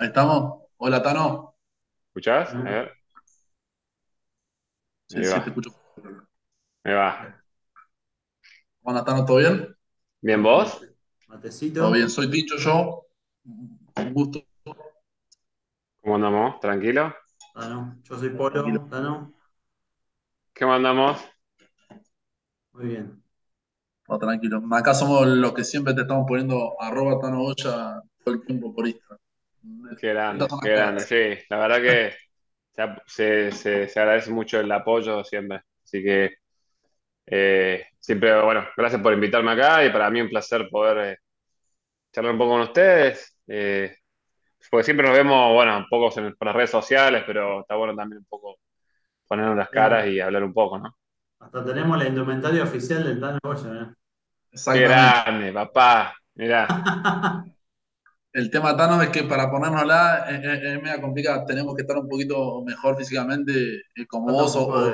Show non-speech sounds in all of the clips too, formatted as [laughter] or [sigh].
Ahí estamos. Hola, Tano. ¿Escuchás? A ver, Sí, ahí sí, va, te escucho. ahí va. Hola, Tano, ¿todo bien? ¿Bien vos? mate- Todo bien. matecito. Soy Ticho, yo. Un gusto. ¿Cómo andamos? ¿Tranquilo? Tano. Yo soy Tranquilo. Polo. Tano. ¿Cómo andamos? Muy bien. Todo tranquilo. Acá somos los que siempre te estamos poniendo arroba Tano Goya todo el tiempo por Instagram. Qué grande, qué grande. Sí, la verdad que se, se, se- se agradece mucho el apoyo siempre. Así que eh, siempre, bueno, gracias por invitarme acá y para mí un placer poder eh, charlar un poco con ustedes. Eh, porque siempre nos vemos, bueno, un poco en- por las redes sociales, pero está bueno también un poco ponernos las caras Sí. y hablar un poco, ¿no? Hasta tenemos la indumentaria oficial del Tano Goya, Qué Exactamente. grande, papá. Mirá. [laughs] ¿eh? El tema, Tano, es que para ponérnosla es, es, es media complicada. Tenemos que estar un poquito mejor físicamente, eh, como un vos o, poco o-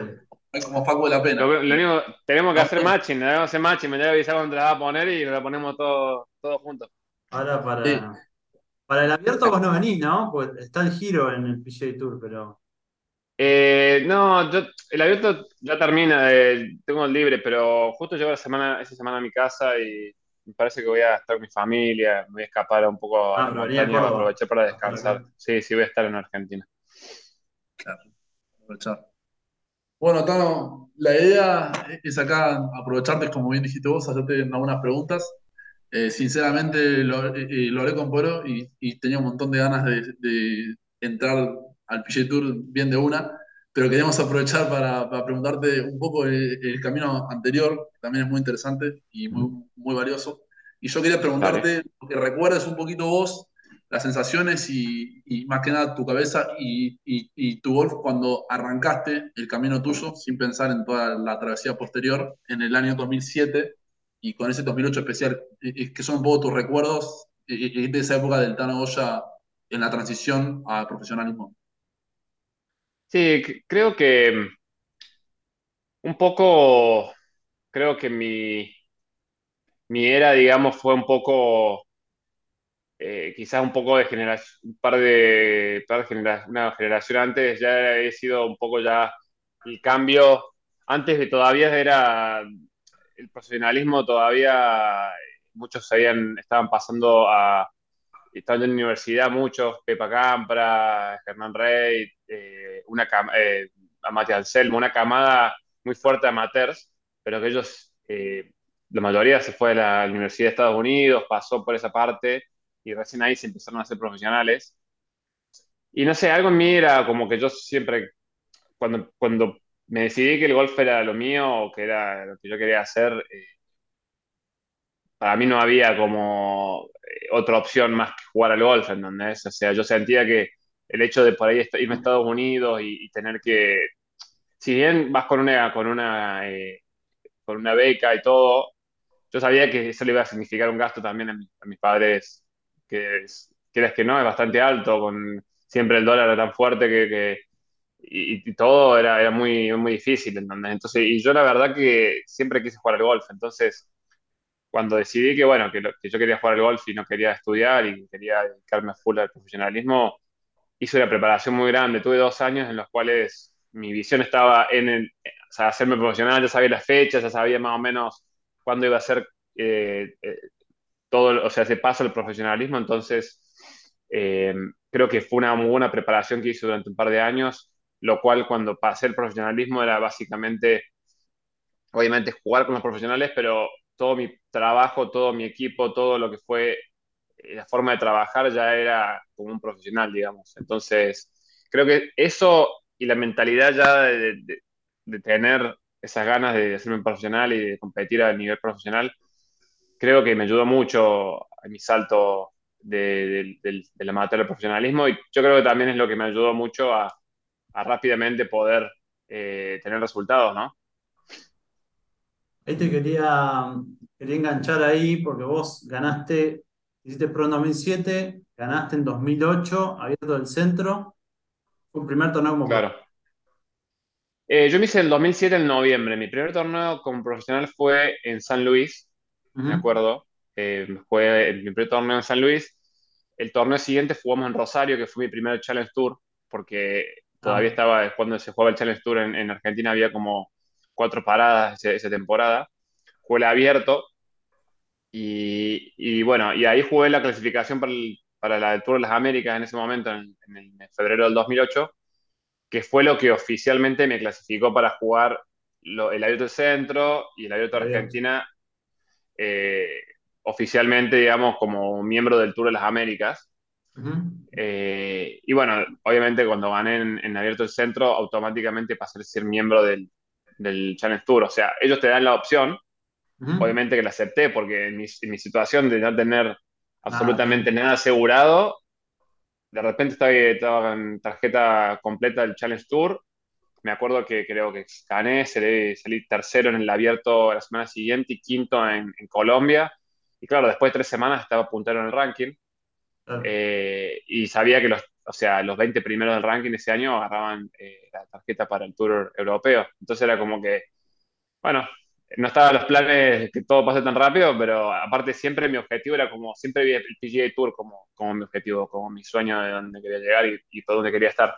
o como Facu de la Pena. lo único, tenemos que hacer a ver. matching, debemos hacer matching, me debe avisar cuando te la va a poner y la ponemos todos todos juntos. Ahora Sí. para, para el abierto vos no venís, ¿no? Pues está el giro en el PGA Tour, pero. Eh, no, yo, el abierto ya termina, eh, tengo el libre, pero justo llego la semana, esa semana a mi casa y me parece que voy a estar con mi familia, me voy a escapar un poco a Ah, a montañas, voy a aprovechar para A estar descansar. Sí, sí, voy a estar en Argentina. Claro, aprovechar. Bueno, Tano, la idea es acá aprovecharte, como bien dijiste vos, hacerte algunas preguntas. Eh, sinceramente, lo, eh, eh, lo hablé con Poro y, y tenía un montón de ganas de, de entrar al PGA Tour bien de una, pero queríamos aprovechar para, para preguntarte un poco el, el camino anterior, que también es muy interesante y muy, muy valioso. Y yo quería preguntarte, que recuerdes un poquito vos las sensaciones y, y más que nada tu cabeza y, y, y tu golf cuando arrancaste el camino tuyo sin pensar en toda la travesía posterior en el año 2007 y con ese 2008 especial, eh, eh, que son un poco tus recuerdos eh, de esa época del Tano Goya en la transición al profesionalismo. Sí, creo que mm, un poco, creo que mi, mi era, digamos, fue un poco eh, quizás un poco de generación, un par de, par de genera- una generación antes ya he sido un poco ya el cambio, antes de todavía era el profesionalismo, todavía muchos habían, estaban pasando a, estaban en la universidad, muchos, Pepa Campra, Germán Rey, eh, una, eh, Matías Anselmo, una camada muy fuerte de amateurs, pero que ellos, eh, la mayoría se fue a la Universidad de Estados Unidos, pasó por esa parte y recién ahí se empezaron a hacer profesionales. Y no sé, algo en mí era como que yo siempre, cuando, cuando me decidí que el golf era lo mío o que era lo que yo quería hacer, eh, para mí no había como eh, otra opción más que jugar al golf, ¿entendés? O sea, yo sentía que el hecho de por ahí irme a Estados Unidos y, tener que, si bien vas con una, con una, eh, con una beca y todo, yo sabía que eso le iba a significar un gasto también a, mi- a mis padres, que es, quieras que no, es bastante alto, con siempre el dólar era tan fuerte que, que- y, y todo era, era muy, muy difícil, ¿entendés? Entonces, y yo la verdad que siempre quise jugar al golf, entonces cuando decidí que, bueno, que, lo- que yo quería jugar al golf y no quería estudiar y quería dedicarme full al profesionalismo, hice una preparación muy grande. Tuve dos años en los cuales mi visión estaba en el, o sea, hacerme profesional, ya sabía las fechas, ya sabía más o menos cuándo iba a ser eh, eh, todo, o sea, ese paso al profesionalismo. Entonces, eh, creo que fue una muy buena preparación que hice durante un par de años, lo cual cuando pasé el profesionalismo era básicamente obviamente jugar con los profesionales, pero todo mi trabajo, todo mi equipo, todo lo que fue eh, la forma de trabajar ya era como un profesional, digamos. Entonces, creo que eso y la mentalidad ya de, tener esas ganas de hacerme profesional y de competir a nivel profesional, creo que me ayudó mucho a mi salto de, del del- del profesionalismo y yo creo que también es lo que me ayudó mucho a, a rápidamente poder eh, tener resultados, ¿no? Ahí te quería, quería enganchar ahí porque vos ganaste, hiciste Pro en 2007, ganaste en 2008, Abierto del Centro. Fue un primer torneo como Claro. Eh, yo me hice el 2007 en noviembre. Mi primer torneo como profesional fue en San Luis, me acuerdo. Eh, fue mi primer torneo en San Luis. el torneo siguiente jugamos en Rosario, que fue mi primer Challenge Tour, porque todavía Ah, estaba, cuando se jugaba el Challenge Tour en, en Argentina, había como cuatro paradas esa temporada. Jugué el abierto y, y bueno, y ahí jugué la clasificación para, el- para la Tour de las Américas en ese momento, en, en el- en febrero del 2008, que fue lo que oficialmente me clasificó para jugar lo- el Abierto del Centro y el Abierto de. Argentina eh, oficialmente, digamos, como miembro del Tour de las Américas. Ujú, Eh, y bueno, obviamente cuando gané en, en Abierto del Centro, automáticamente pasé a ser miembro del, del Challenge Tour. O sea, ellos te dan la opción, obviamente que la acepté, porque en mi, en mi situación de no tener Nada, absolutamente nada asegurado, de repente estaba, estaba en tarjeta completa del Challenge Tour. Me acuerdo que creo que gané, salí, salí tercero en el abierto la semana siguiente y quinto en, en Colombia. Y claro, después de tres semanas estaba puntero en el ranking. Claro, eh, y sabía que los, o sea, los 20 primeros del ranking ese año agarraban eh, la tarjeta para el Tour europeo. Entonces era como que, bueno, no estaban los planes que todo pase tan rápido, pero aparte siempre mi objetivo era como, siempre vi el PGA Tour como, como mi objetivo, como mi sueño de donde quería llegar y, y por donde quería estar.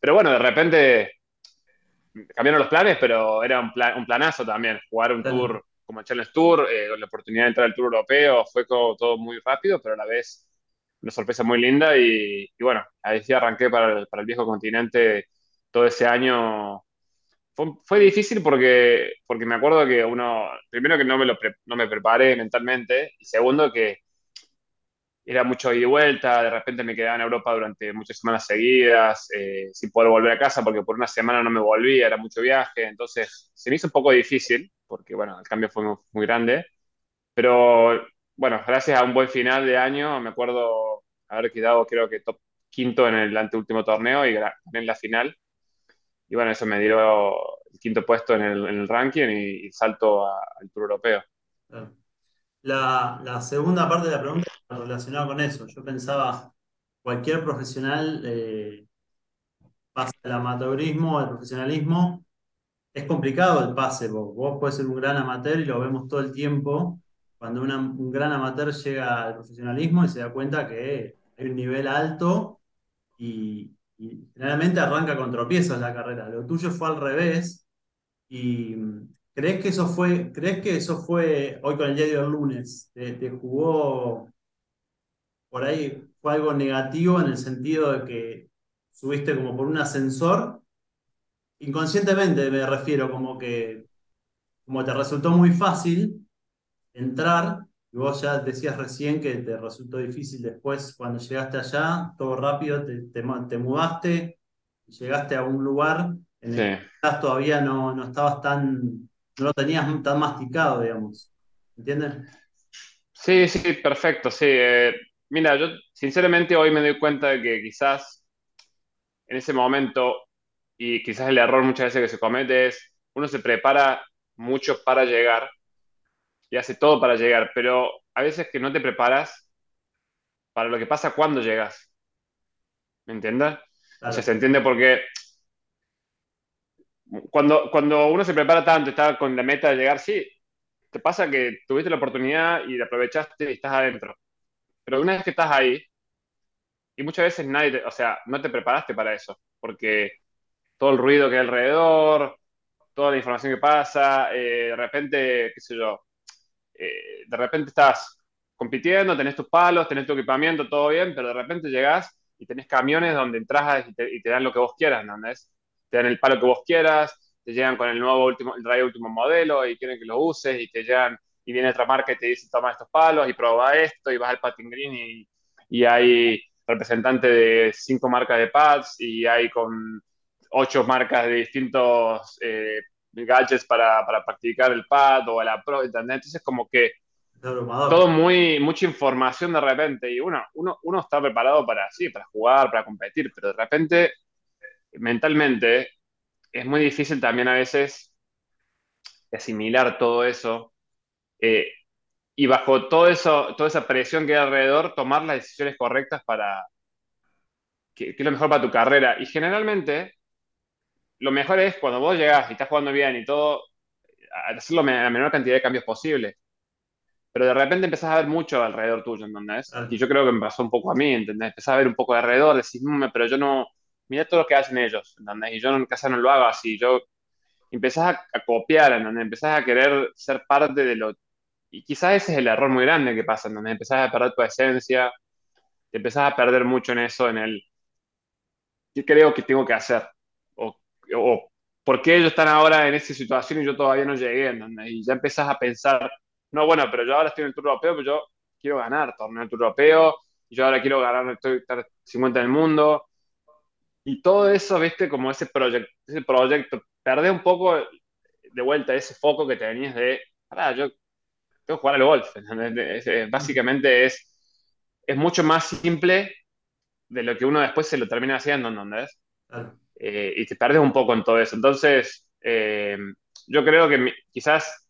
Pero bueno, de repente cambiaron los planes, pero era un, plan, un planazo también, jugar un claro. tour como el Challenge Tour, eh, la oportunidad de entrar al Tour Europeo, fue todo, todo muy rápido, pero a la vez una sorpresa muy linda y, bueno, ahí sí arranqué para el, viejo continente todo ese año. Fue, difícil porque, porque me acuerdo que uno, primero que no me, lo no me preparé mentalmente y segundo que era mucho ida y vuelta, de repente me quedaba en Europa durante muchas semanas seguidas, eh, sin poder volver a casa porque por una semana no me volvía, era mucho viaje, entonces se me hizo un poco difícil porque bueno, el cambio fue muy grande, pero bueno, gracias a un buen final de año, me acuerdo haber quedado creo que top quinto en el anteúltimo torneo y en la final. Y bueno, eso me dio el quinto puesto en el, ranking y, salto a, al Tour Europeo. La, la segunda parte de la pregunta relacionada con eso. Yo pensaba, cualquier profesional eh, pasa del amateurismo al profesionalismo. Es complicado el pase, vos, vos podés ser un gran amateur y lo vemos todo el tiempo. Cuando un gran amateur llega al profesionalismo y se da cuenta que hay un nivel alto y, y generalmente arranca con tropiezos la carrera. Lo tuyo fue al revés y ¿crees que eso fue, crees que eso fue hoy con el diario del lunes? ¿Te, te jugó por ahí? ¿Fue algo negativo en el sentido de que subiste como por un ascensor? Inconscientemente me refiero, como que como te resultó muy fácil entrar, y vos ya decías recién que te resultó difícil después cuando llegaste allá, todo rápido, te, te, te mudaste, llegaste a un lugar en Sí, el que quizás todavía no, no estabas tan, no lo tenías tan masticado, digamos. ¿Entiendes? sí, sí, perfecto, sí. Eh, mira, yo sinceramente hoy me doy cuenta de que quizás en ese momento, y quizás el error muchas veces que se comete es, uno se prepara mucho para llegar y hace todo para llegar, pero a veces que no te preparas para lo que pasa cuando llegas, ¿me entiendes? O sea, Claro, se entiende porque cuando, cuando uno se prepara tanto, está con la meta de llegar, sí, te pasa que tuviste la oportunidad y la aprovechaste y estás adentro. Pero una vez que estás ahí, y muchas veces nadie, te- o sea, no te preparaste para eso, porque todo el ruido que hay alrededor, toda la información que pasa, eh, de repente, qué sé yo, eh, de repente estás compitiendo, tenés tus palos, tenés tu equipamiento, todo bien, pero de repente llegás y tenés camiones donde entras y te, dan lo que vos quieras, ¿entendés? Te dan el palo que vos quieras, te llegan con el nuevo último, el último modelo y quieren que lo uses y te llegan y viene otra marca y te dice toma estos palos y prueba esto y vas al patin green y, y hay representantes de cinco marcas de pads y hay con ocho marcas de distintos eh, gadgets para, para practicar el pad o la pro, ¿entendés? Entonces como que todo muy, mucha información de repente y uno, uno, uno está preparado para, sí, para jugar, para competir, pero de repente mentalmente es muy difícil también a veces asimilar todo eso eh, y bajo todo eso, toda esa presión que hay alrededor, tomar las decisiones correctas para que, que es lo mejor para tu carrera. Y generalmente lo mejor es cuando vos llegás y estás jugando bien y todo, hacerlo la menor cantidad de cambios posible. pero de repente empezás a ver mucho alrededor tuyo, ¿entendés? Claro. Y yo creo que me pasó un poco a mí, ¿entendés? Empezás a ver un poco de alrededor, decís, "Mm, pero yo no, mira todo lo que hacen ellos, ¿entendés? Y yo en casa no lo hago así, yo empezás a, a copiar, ¿entendés? Empezás a querer ser parte de lo... Y quizás ese es el error muy grande que pasa, ¿entendés? Empezás a perder tu esencia, te empezás a perder mucho en eso, en el, ¿qué creo que tengo que hacer? O, ¿por qué ellos están ahora en esa situación y yo todavía no llegué? ¿entendés? Y ya empezás a pensar, no, bueno, pero yo ahora estoy en el Tour Europeo, pero yo quiero ganar torneo del Tour Europeo, y yo ahora quiero ganar, estoy estar 50 en el mundo. Y todo eso, viste, como ese, proyecto ese proyecto, perdés un poco de vuelta ese foco que tenías de, pará, yo tengo que jugar al golf. ¿entendés? Básicamente es, es mucho más simple de lo que uno después se lo termina haciendo, ¿entendés? Claro. Eh, y te pierdes un poco en todo eso. Entonces, eh, yo creo que quizás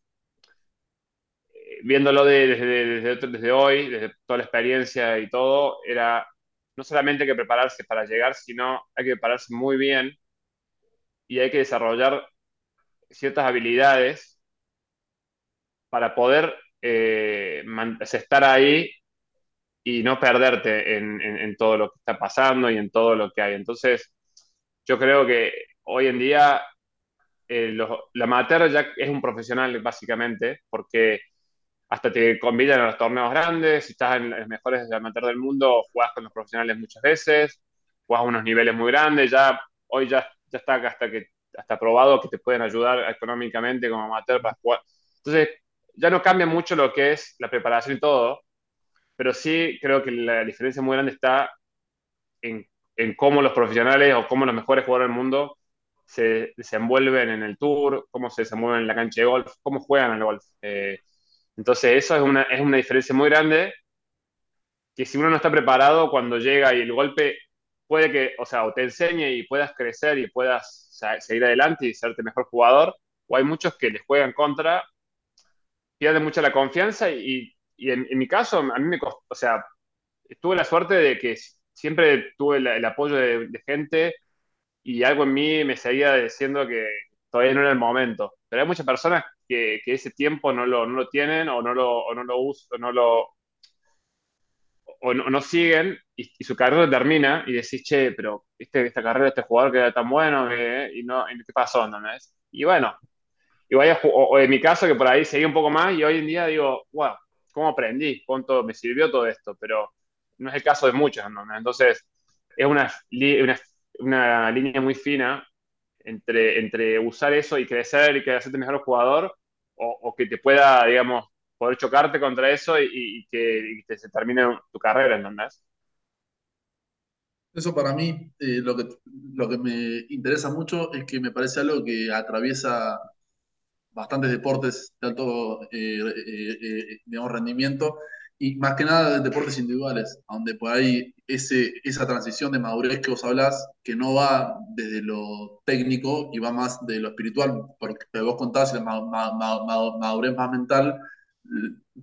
eh, viéndolo de- desde, desde, hoy, desde toda la experiencia y todo, era no solamente hay que prepararse para llegar, sino hay que prepararse muy bien y hay que desarrollar ciertas habilidades para poder estar ahí y no perderte en todo lo que está pasando y en todo lo que hay. Entonces, yo creo que hoy en día eh, los- la amateur ya es un profesional básicamente, porque hasta te convidan a los torneos grandes, si estás en los mejores de amateur del mundo, jugás con los profesionales muchas veces, jugás a unos niveles muy grandes, ya hoy ya, ya está hasta que hasta probado que te pueden ayudar económicamente como amateur para jugar. Entonces, ya no cambia mucho lo que es la preparación y todo, pero sí creo que la diferencia muy grande está en, en cómo los profesionales o cómo los mejores jugadores del mundo se desenvuelven en el tour, cómo se desenvuelven en la cancha de golf, cómo juegan al golf. Eh, entonces eso es una, es una diferencia muy grande que si uno no está preparado cuando llega y el golpe puede que, o sea, o te enseñe y puedas crecer y puedas seguir adelante y serte mejor jugador, o hay muchos que les juegan contra, pierden mucho la confianza y, y en, en mi caso, a mí me costó, o sea, tuve la suerte de que siempre tuve el, el apoyo de, de gente y algo en mí me seguía diciendo que todavía no era el momento. Pero hay muchas personas que, que ese tiempo no lo, no lo tienen o no lo, o no lo usan, no lo, o no, no siguen y, y su carrera termina y decís, che, pero este, esta carrera, este jugador que era tan bueno que, y no, ¿qué pasó? ¿entendés? Y bueno, y vaya, o, o en mi caso que por ahí seguí un poco más y hoy en día digo, wow, ¿cómo aprendí? ¿Cuánto me sirvió todo esto? Pero no es el caso de muchos, ¿no? Entonces, es una, una, línea muy fina entre, entre usar eso y crecer y hacerte mejor jugador o, que te pueda, digamos, poder chocarte contra eso y, que, se termine tu carrera, ¿entendés? Eso para mí, eh, lo que, lo que me interesa mucho es que me parece algo que atraviesa bastantes deportes de alto, eh, eh, digamos, rendimiento y más que nada deportes individuales, donde por ahí ese, esa transición de madurez que vos hablás, que no va desde lo técnico y va más de lo espiritual, porque vos contás la ma- ma- ma- ma- madurez más mental.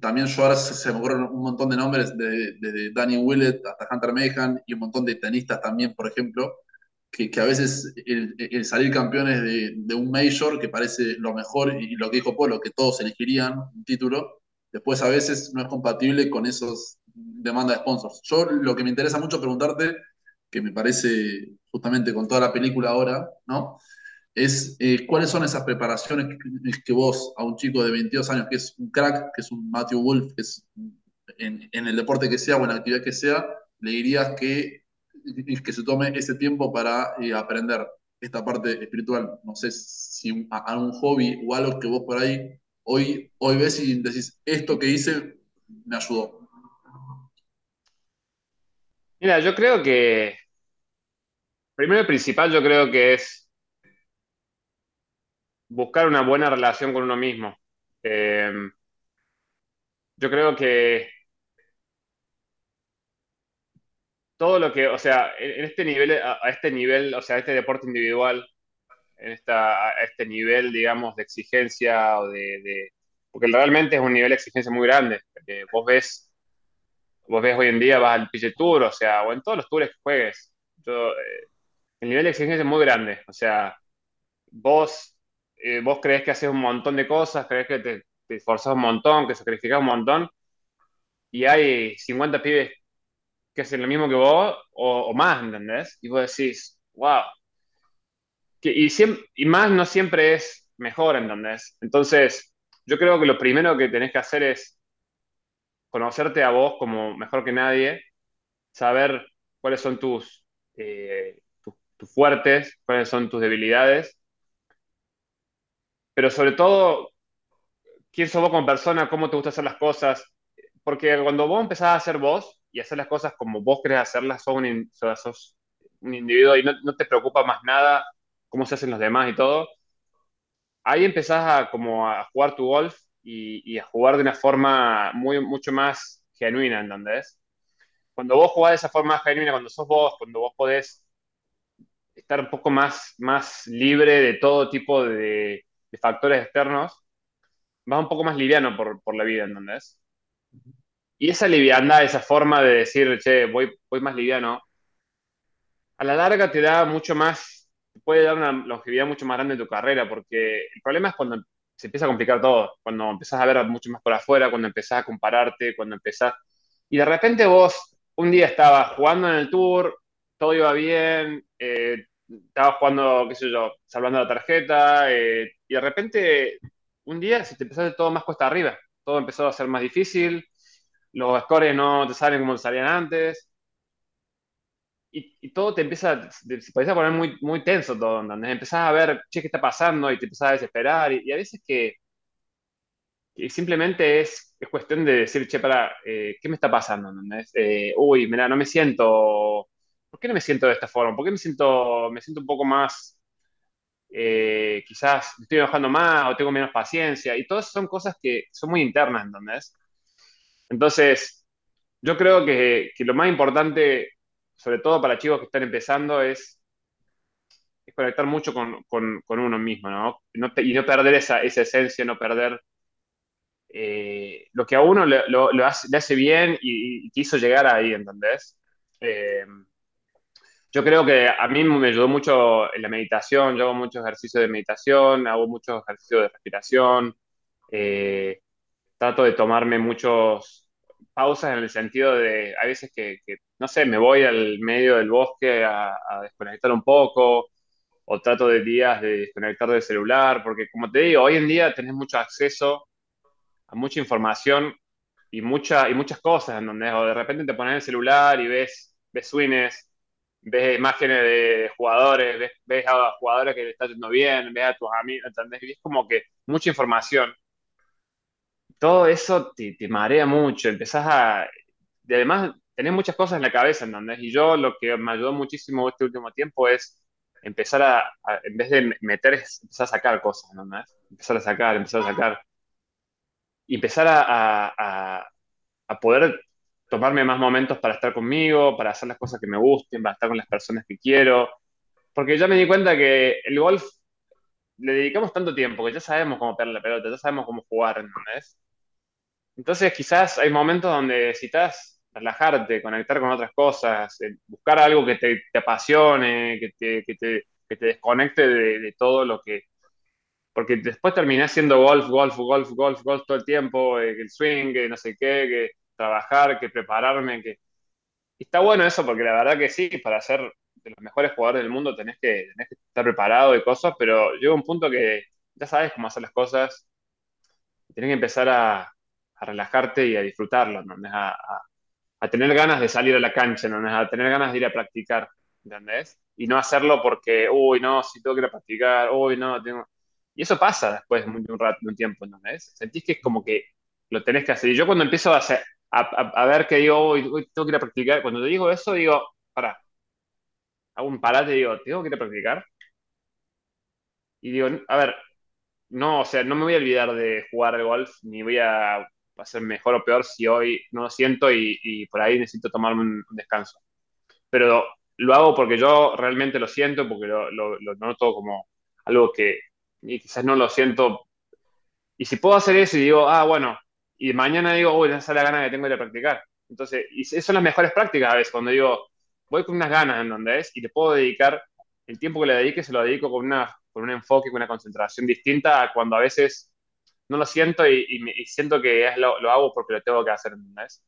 También yo ahora se, me ocurren un montón de nombres, desde de, de Danny Willett hasta Hunter Mehan y un montón de tenistas también, por ejemplo, que, que a veces el salir campeones de, de, un major, que parece lo mejor, y lo que dijo Polo, que todos elegirían un título, después a veces no es compatible con esos demandas de sponsors. Yo lo que me interesa mucho preguntarte, que me parece justamente con toda la película ahora, ¿no? Es eh, cuáles son esas preparaciones que, vos a un chico de 22 años, que es un crack, que es un Matthew Wolf, que es en, el deporte que sea o en la actividad que sea, le dirías que que se tome ese tiempo para eh, aprender esta parte espiritual. No sé si a, a, un hobby o algo que vos por ahí hoy, hoy ves y decís, esto que hice me ayudó. Mira, yo creo que, primero y principal, yo creo que es buscar una buena relación con uno mismo. Eh, yo creo que todo lo que, o sea, en este nivel, a, este nivel, o sea, este deporte individual, en esta, a este nivel, digamos, de exigencia o de, de, porque realmente es un nivel de exigencia muy grande. Porque vos ves, vos ves hoy en día, vas al PGA Tour, o sea, o en todos los tours que juegues. Yo, eh, el nivel de exigencia es muy grande. O sea, vos, eh, vos crees que haces un montón de cosas, crees que te, te un montón, que sacrificás un montón, y hay 50 pibes que hacen lo mismo que vos o, más, ¿entendés? Y vos decís, wow. Y, más no siempre es mejor, ¿entendés? Entonces, yo creo que lo primero que tenés que hacer es conocerte a vos como mejor que nadie, saber cuáles son tus, eh, tus fuertes, cuáles son tus debilidades, pero sobre todo, quién sos vos como persona, cómo te gusta hacer las cosas, porque cuando vos empezás a ser vos y hacer las cosas como vos querés hacerlas, sos un, un individuo y no, te preocupa más nada cómo se hacen los demás y todo, ahí empezás a, como a jugar tu golf y, y, a jugar de una forma muy, mucho más genuina, ¿entendés? Cuando vos jugás de esa forma genuina, cuando sos vos, cuando vos podés estar un poco más, más libre de todo tipo de, de factores externos, vas un poco más liviano por, por la vida, ¿entendés? Y esa liviandad, esa forma de decir, che, voy, voy más liviano, a la larga te da mucho más, te puede dar una longevidad mucho más grande en tu carrera, porque el problema es cuando se empieza a complicar todo, cuando empezás a ver mucho más por afuera, cuando empezás a compararte, cuando empezás... Y de repente vos un día estabas jugando en el tour, todo iba bien, eh, estabas jugando, qué sé yo, salvando la tarjeta, eh, y de repente un día se te empezó a todo más cuesta arriba, todo empezó a ser más difícil, los scores no te salen como te salían antes, y, todo te empieza, se empieza a poner muy, muy tenso todo, ¿entendés? Empezás a ver, che, ¿qué está pasando? Y te empezás a desesperar, y, a veces que, simplemente es, es, cuestión de decir, che, para, eh, ¿qué me está pasando? Eh, uy, mira, no me siento, ¿por qué no me siento de esta forma? ¿Por qué me siento, me siento un poco más, eh, quizás me estoy enojando más o tengo menos paciencia? Y todas son cosas que son muy internas, ¿entendés? Entonces, yo creo que, que lo más importante sobre todo para chicos que están empezando, es, conectar mucho con, con, uno mismo, ¿no? y no perder esa, esa esencia, no perder eh, lo que a uno le, lo, hace, bien y, quiso llegar ahí, ¿entendés? Eh, yo creo que a mí me ayudó mucho en la meditación, yo hago muchos ejercicios de meditación, hago muchos ejercicios de respiración, eh, trato de tomarme muchos pausas en el sentido de, a veces que, no sé, me voy al medio del bosque a, desconectar un poco, o trato de días de desconectar del celular, porque como te digo, hoy en día tenés mucho acceso a mucha información y, mucha, y muchas cosas, en donde o de repente te pones el celular y ves, ves swings, ves imágenes de jugadores, ves, ves a jugadores que le están yendo bien, ves a tus amigos, ¿entendés? Y es como que mucha información todo eso te, te marea mucho, empezás a... Y además, tenés muchas cosas en la cabeza, ¿entendés? Y yo lo que me ayudó muchísimo este último tiempo es empezar a, en vez de meter, es empezar a sacar cosas, ¿entendés? Empezar a sacar, empezar a sacar. Y empezar a, a, a, poder tomarme más momentos para estar conmigo, para hacer las cosas que me gusten, para estar con las personas que quiero. Porque ya me di cuenta que el golf le dedicamos tanto tiempo que ya sabemos cómo pegar la pelota, ya sabemos cómo jugar, ¿entendés? Entonces quizás hay momentos donde necesitas relajarte, conectar con otras cosas, eh, buscar algo que te, apasione, que te, que te, que te desconecte de, todo lo que... Porque después terminás haciendo golf, golf, golf, golf, golf todo el tiempo, eh, el swing, que no sé qué, que trabajar, que prepararme, que... Y está bueno eso porque la verdad que sí, para ser de los mejores jugadores del mundo tenés que, tenés que estar preparado y cosas, pero llega un punto que ya sabes cómo hacer las cosas, tenés que empezar a, a relajarte y a disfrutarlo, ¿no? A, a, tener ganas de salir a la cancha, ¿no? A tener ganas de ir a practicar, ¿entendés? Y no hacerlo porque, uy, no, si tengo que ir a practicar, uy, no, tengo... Y eso pasa después de un, rato, de un tiempo, ¿entendés? Sentís que es como que lo tenés que hacer. Y yo cuando empiezo a, hacer, a, a, ver que digo, uy, tengo que ir a practicar, cuando te digo eso, digo, para, hago un parate y digo, ¿tengo que ir a practicar? Y digo, a ver, no, o sea, no me voy a olvidar de jugar al golf, ni voy a ser mejor o peor si hoy no lo siento y, por ahí necesito tomarme un, descanso. Pero lo hago porque yo realmente lo siento, porque lo, noto como algo que quizás no lo siento. Y si puedo hacer eso y digo, ah, bueno, y mañana digo, uy, esa es la gana que tengo de practicar. Entonces, y esas son las mejores prácticas a veces, cuando digo, voy con unas ganas en donde es y le puedo dedicar el tiempo que le dedique, se lo dedico con, una, con un enfoque, con una concentración distinta a cuando a veces no lo siento y, siento que es lo, hago porque lo tengo que hacer, ¿entendés?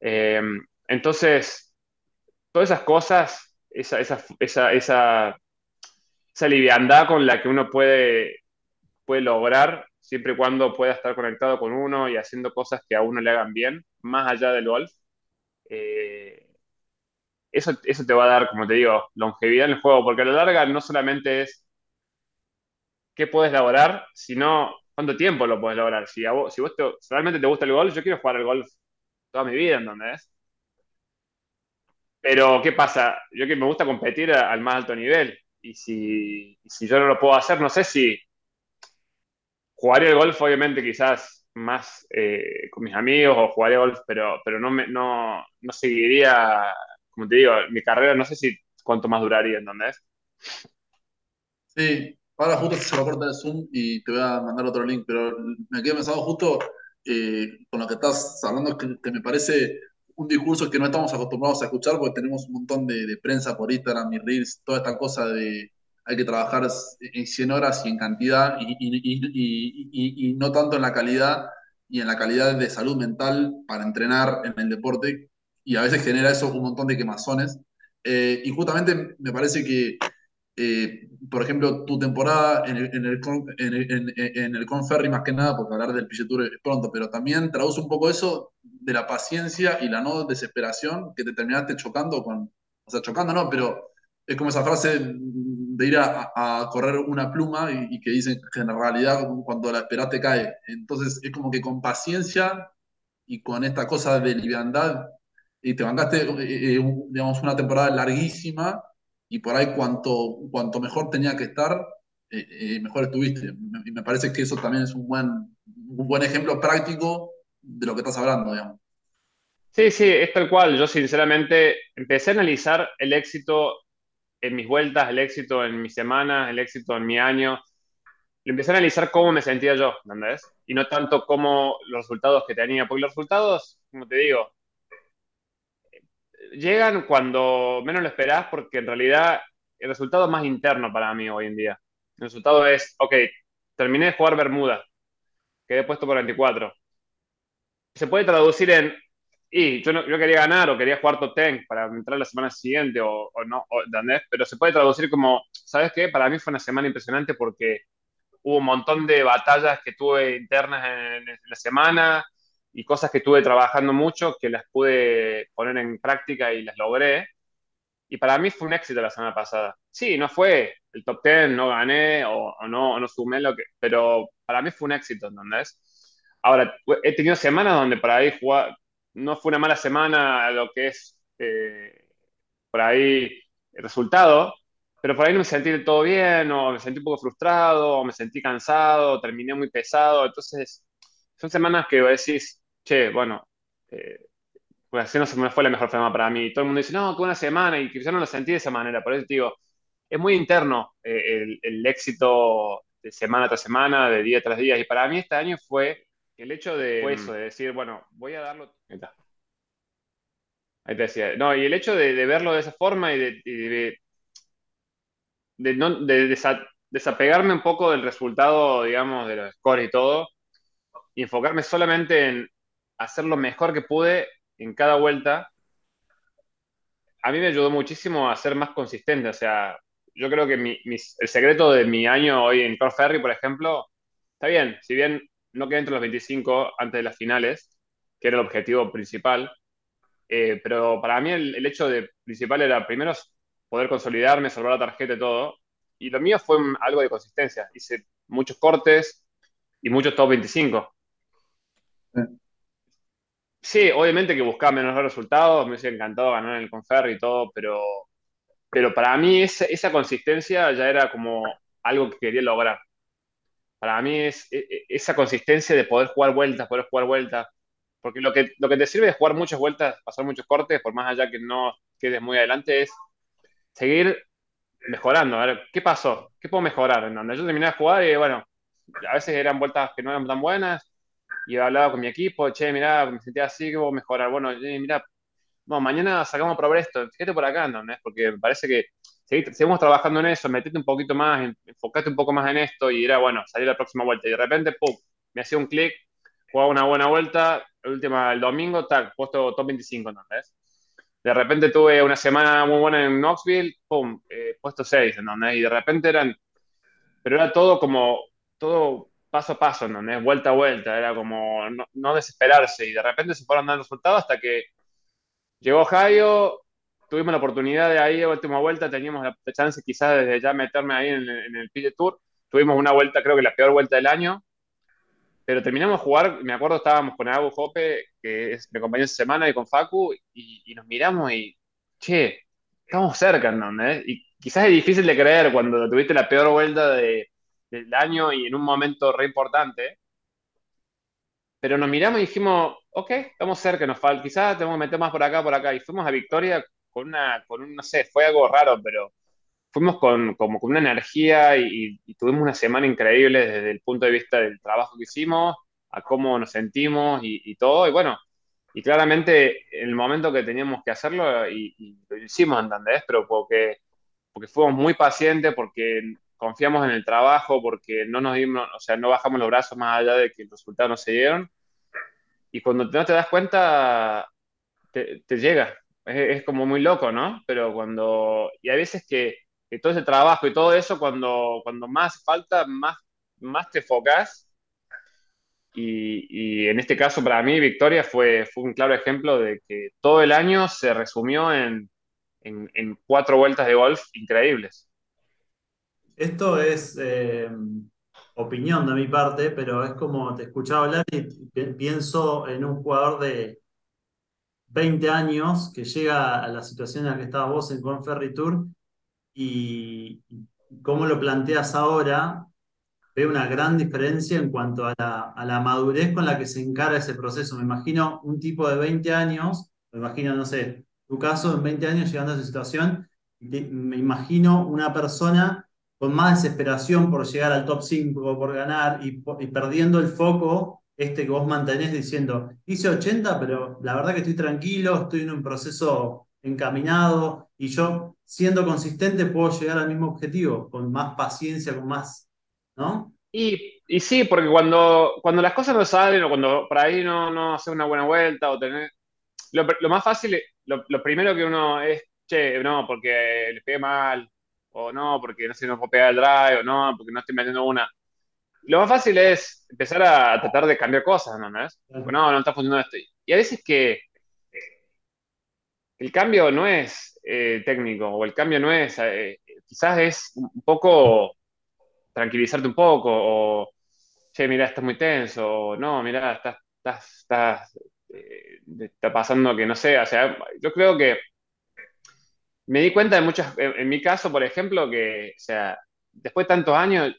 Eh, entonces, todas esas cosas, esa, esa, esa, esa, esa liviandad con la que uno puede, puede lograr siempre y cuando pueda estar conectado con uno y haciendo cosas que a uno le hagan bien, más allá del golf. Eh, eso, eso te va a dar, como te digo, longevidad en el juego, porque a la larga no solamente es qué puedes lograr, sino cuánto tiempo lo puedes lograr. Si, vos, si vos realmente te gusta el golf, yo quiero jugar al golf toda mi vida, ¿entendés? Pero, ¿qué pasa? Yo que me gusta competir al más alto nivel. Y si, si yo no lo puedo hacer, no sé si jugaría el golf, obviamente, quizás más eh, con mis amigos o jugaría golf, pero, pero no, me, no, no seguiría, como te digo, mi carrera, no sé si cuánto más duraría, ¿entendés? Sí, ahora justo se lo corta de Zoom y te voy a mandar otro link, pero me quedé pensando justo eh, con lo que estás hablando, que, me parece un discurso que no estamos acostumbrados a escuchar porque tenemos un montón de, prensa por Instagram y Reels, toda esta cosa de hay que trabajar en 100 horas y en cantidad y, y, no tanto en la calidad y en la calidad de salud mental para entrenar en el deporte y a veces genera eso un montón de quemazones. Eh, y justamente me parece que eh, por ejemplo, tu temporada en el, en, el, en, el, Conferry más que nada, porque hablar del PG Tour es pronto, pero también traduce un poco eso de la paciencia y la no desesperación que te terminaste chocando con, o sea, chocando no, pero es como esa frase de ir a, correr una pluma y, que dicen que en realidad cuando la esperaste cae. Entonces es como que con paciencia y con esta cosa de liviandad, y te bancaste, eh, eh, digamos, una temporada larguísima y por ahí cuanto, cuanto mejor tenía que estar, eh, eh, mejor estuviste. Y me parece que eso también es un buen, un buen ejemplo práctico de lo que estás hablando, digamos. Sí, sí, es tal cual. Yo sinceramente empecé a analizar el éxito en mis vueltas, el éxito en mis semanas, el éxito en mi año. Le empecé a analizar cómo me sentía yo, ¿entendés? Y no tanto como los resultados que tenía, porque los resultados, como te digo, llegan cuando menos lo esperás porque en realidad el resultado es más interno para mí hoy en día. El resultado es, ok, terminé de jugar Bermuda, quedé puesto por 24. Se puede traducir en, y yo, no, yo quería ganar o quería jugar top 10 para entrar la semana siguiente o, no, Pero se puede traducir como, ¿sabes qué? Para mí fue una semana impresionante porque hubo un montón de batallas que tuve internas en la semana, y cosas que estuve trabajando mucho que las pude poner en práctica y las logré. Y para mí fue un éxito la semana pasada. Sí, no fue el top 10, no gané o, no, no sumé lo que... Pero para mí fue un éxito, ¿entendés? Ahora, he tenido semanas donde por ahí no fue una mala semana lo que es eh, por ahí el resultado, pero por ahí no me sentí del todo bien, o me sentí un poco frustrado, o me sentí cansado, o terminé muy pesado. Entonces, son semanas que decís, che, bueno, eh, pues así no se me fue la mejor semana para mí. Todo el mundo dice, no, qué buena semana, y yo no lo sentí de esa manera. Por eso digo, es muy interno eh, el, éxito de semana tras semana, de día tras día. Y para mí este año fue el hecho de, eso, de decir, bueno, voy a darlo. Ahí está. Ahí te decía. No, y el hecho de, verlo de esa forma y de, de, no, desapegarme un poco del resultado, digamos, de los scores y todo, y enfocarme solamente en hacer lo mejor que pude en cada vuelta, a mí me ayudó muchísimo a ser más consistente. O sea, yo creo que el secreto de mi año hoy en Core Ferry, por ejemplo, está bien, si bien no quedé entre los 25 antes de las finales, que era el objetivo principal, eh, pero para mí el, hecho de principal era primero poder consolidarme, salvar la tarjeta y todo, y lo mío fue algo de consistencia. Hice muchos cortes y muchos top 25. Sí, obviamente que buscaba menos resultados, me hubiese encantado ganar en el Confer y todo, pero, pero para mí esa, consistencia ya era como algo que quería lograr. Para mí es e, e, esa consistencia de poder jugar vueltas, poder jugar vueltas, porque lo que, lo que te sirve de jugar muchas vueltas, pasar muchos cortes, por más allá que no quedes muy adelante, es seguir mejorando. A ver, ¿qué pasó? ¿Qué puedo mejorar? En donde yo terminé de jugar y bueno, a veces eran vueltas que no eran tan buenas, y hablaba con mi equipo, che, mirá, me sentía así, que mejorar. Bueno, mirá, no, mañana sacamos a probar esto, fíjate por acá, ¿no? Porque me parece que seguimos trabajando en eso, metete un poquito más, enfocate un poco más en esto y era, bueno, salir la próxima vuelta y de repente, ¡pum! me hacía un clic, jugaba una buena vuelta, el última, el domingo, tal, puesto top 25, ¿entendés? De repente tuve una semana muy buena en Knoxville, pum, eh, puesto 6, ¿entendés? Y de repente eran, pero era todo como, todo paso a paso, ¿entendés? Vuelta a vuelta, era como no, no desesperarse y de repente se fueron dando resultados hasta que llegó Ohio, tuvimos la oportunidad de ahí, última vuelta, teníamos la chance quizás de ya meterme ahí en, en el PGA Tour. Tuvimos una vuelta, creo que la peor vuelta del año, pero terminamos de jugar, me acuerdo estábamos con Abu Jope, que es, me acompañó esa semana, y con Facu, y, y nos miramos y, che, estamos cerca, ¿no? Y quizás es difícil de creer cuando tuviste la peor vuelta de, del año y en un momento re importante, pero nos miramos y dijimos, ok, estamos cerca, nos falta, quizás tenemos que meter más por acá, por acá, y fuimos a Victoria con una, con un, no sé, fue algo raro, pero fuimos con, como con una energía y, tuvimos una semana increíble desde el punto de vista del trabajo que hicimos, a cómo nos sentimos y, todo, y bueno, y claramente en el momento que teníamos que hacerlo y, y lo hicimos, ¿entendés? Pero porque, porque fuimos muy pacientes, porque confiamos en el trabajo, porque no nos dimos, o sea, no bajamos los brazos más allá de que los resultados no se dieron. Y cuando no te das cuenta, te, te llega. Es, es, como muy loco, ¿no? Pero cuando, y hay veces que, que, todo ese trabajo y todo eso, cuando, cuando más falta, más, más te enfocas. Y, y, en este caso, para mí, Victoria fue, fue un claro ejemplo de que todo el año se resumió en, en, en cuatro vueltas de golf increíbles. Esto es eh, opinión de mi parte, pero es como te escuchaba hablar y pienso en un jugador de 20 años que llega a la situación en la que estabas vos en Conferry Tour y cómo lo planteas ahora, veo una gran diferencia en cuanto a la madurez con la que se encara ese proceso. Me imagino un tipo de 20 años, me imagino, no sé, tu caso en 20 años llegando a esa situación, me imagino una persona con más desesperación por llegar al top 5, por ganar y, perdiendo el foco este que vos mantenés diciendo, hice 80, pero la verdad que estoy tranquilo, estoy en un proceso encaminado y yo siendo consistente puedo llegar al mismo objetivo, con más paciencia, con más, ¿no? Y, y sí, porque cuando, cuando las cosas no salen o cuando por ahí no, no una buena vuelta o tener... Lo, lo más fácil, lo, lo primero que uno es, che, no, porque le pegué mal, o no, porque no sé, no puedo pegar el drive, o no, porque no estoy metiendo una. Lo más fácil es empezar a tratar de cambiar cosas, ¿no? ¿no? no, no está funcionando esto. Y a veces que el cambio no es eh, técnico, o el cambio no es, eh, quizás es un poco tranquilizarte un poco, o, che, mira, estás muy tenso, o no, mira, estás, estás, estás eh, está pasando que no sé, o sea, yo creo que me di cuenta de muchas, en, en, mi caso, por ejemplo, que, o sea, después de tantos años,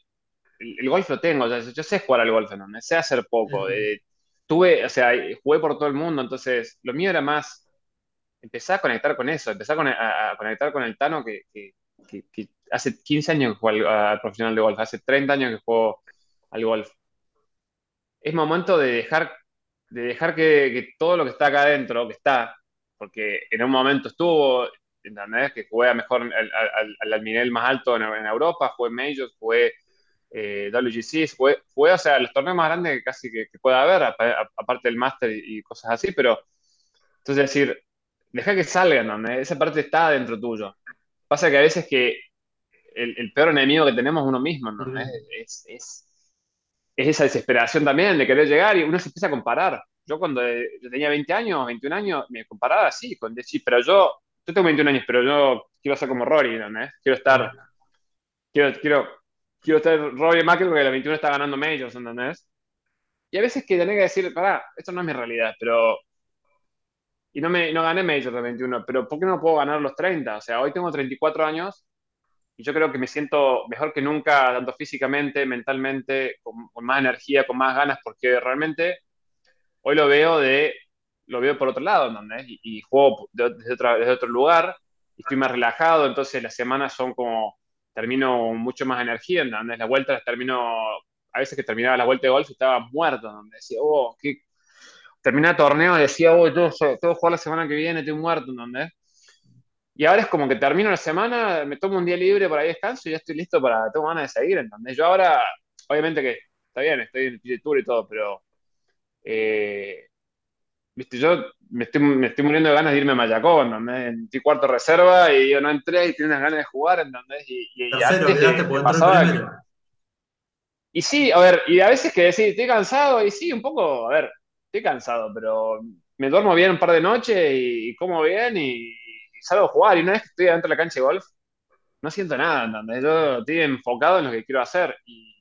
el, el golf lo tengo, o sea, yo sé jugar al golf, ¿no? Me sé hacer poco. Eh, tuve, o sea, jugué por todo el mundo, entonces lo mío era más empezar a conectar con eso, empezar a, a, a conectar con el Tano que, que, que, que, hace 15 años que juego al, al, profesional de golf, hace 30 años que juego al golf. Es momento de dejar, de dejar que, que todo lo que está acá adentro, que está, porque en un momento estuvo, ¿entendés? Que jugué a mejor al, al, al, nivel más alto en, en Europa, jugué Majors, jugué eh, WGC, jugué, jugué, o sea, los torneos más grandes que casi que, que pueda haber, aparte del Master y, y, cosas así, pero entonces decir, deja que salgan, ¿no? esa parte está dentro tuyo. Pasa que a veces que el, el peor enemigo que tenemos es uno mismo, ¿no? Uh -huh. es, es, es, esa desesperación también de querer llegar y uno se empieza a comparar. Yo cuando yo tenía 20 años, 21 años, me comparaba así, con decir, pero yo yo tengo 21 años, pero yo quiero ser como Rory, ¿no? Quiero estar, quiero, quiero, quiero estar Rory McIlroy porque a los 21 está ganando majors, ¿entendés? Y a veces que tenés que decir, pará, esto no es mi realidad, pero... Y no, me, no gané majors de 21, pero ¿por qué no puedo ganar los 30? O sea, hoy tengo 34 años y yo creo que me siento mejor que nunca, tanto físicamente, mentalmente, con, con más energía, con más ganas, porque realmente hoy lo veo de lo veo por otro lado, ¿entendés? Y, y juego desde, otra, desde, otro lugar, y estoy más relajado, entonces las semanas son como, termino mucho más energía, ¿entendés? Las vueltas las termino, a veces que terminaba la vuelta de golf estaba muerto, donde decía, oh, qué... Terminaba torneo decía, oh, tengo, tengo jugar la semana que viene, estoy muerto, ¿entendés? Y ahora es como que termino la semana, me tomo un día libre, por ahí descanso y ya estoy listo para, tengo ganas de seguir, ¿entendés? Yo ahora, obviamente que está bien, estoy en el Tour y todo, pero, eh, viste, yo me estoy, me estoy muriendo de ganas de irme a Mayacó, ¿entendés? Estoy cuarto reserva y yo no entré y tenía unas ganas de jugar, ¿entendés? Y, y, y antes en pasaba que- y sí, a ver, y a veces que decir, estoy cansado, y sí, un poco, a ver, estoy cansado, pero me duermo bien un par de noches y, y como bien y, salgo a jugar. Y una vez que estoy dentro de la cancha de golf, no siento nada, ¿entendés? Yo estoy enfocado en lo que quiero hacer. Y,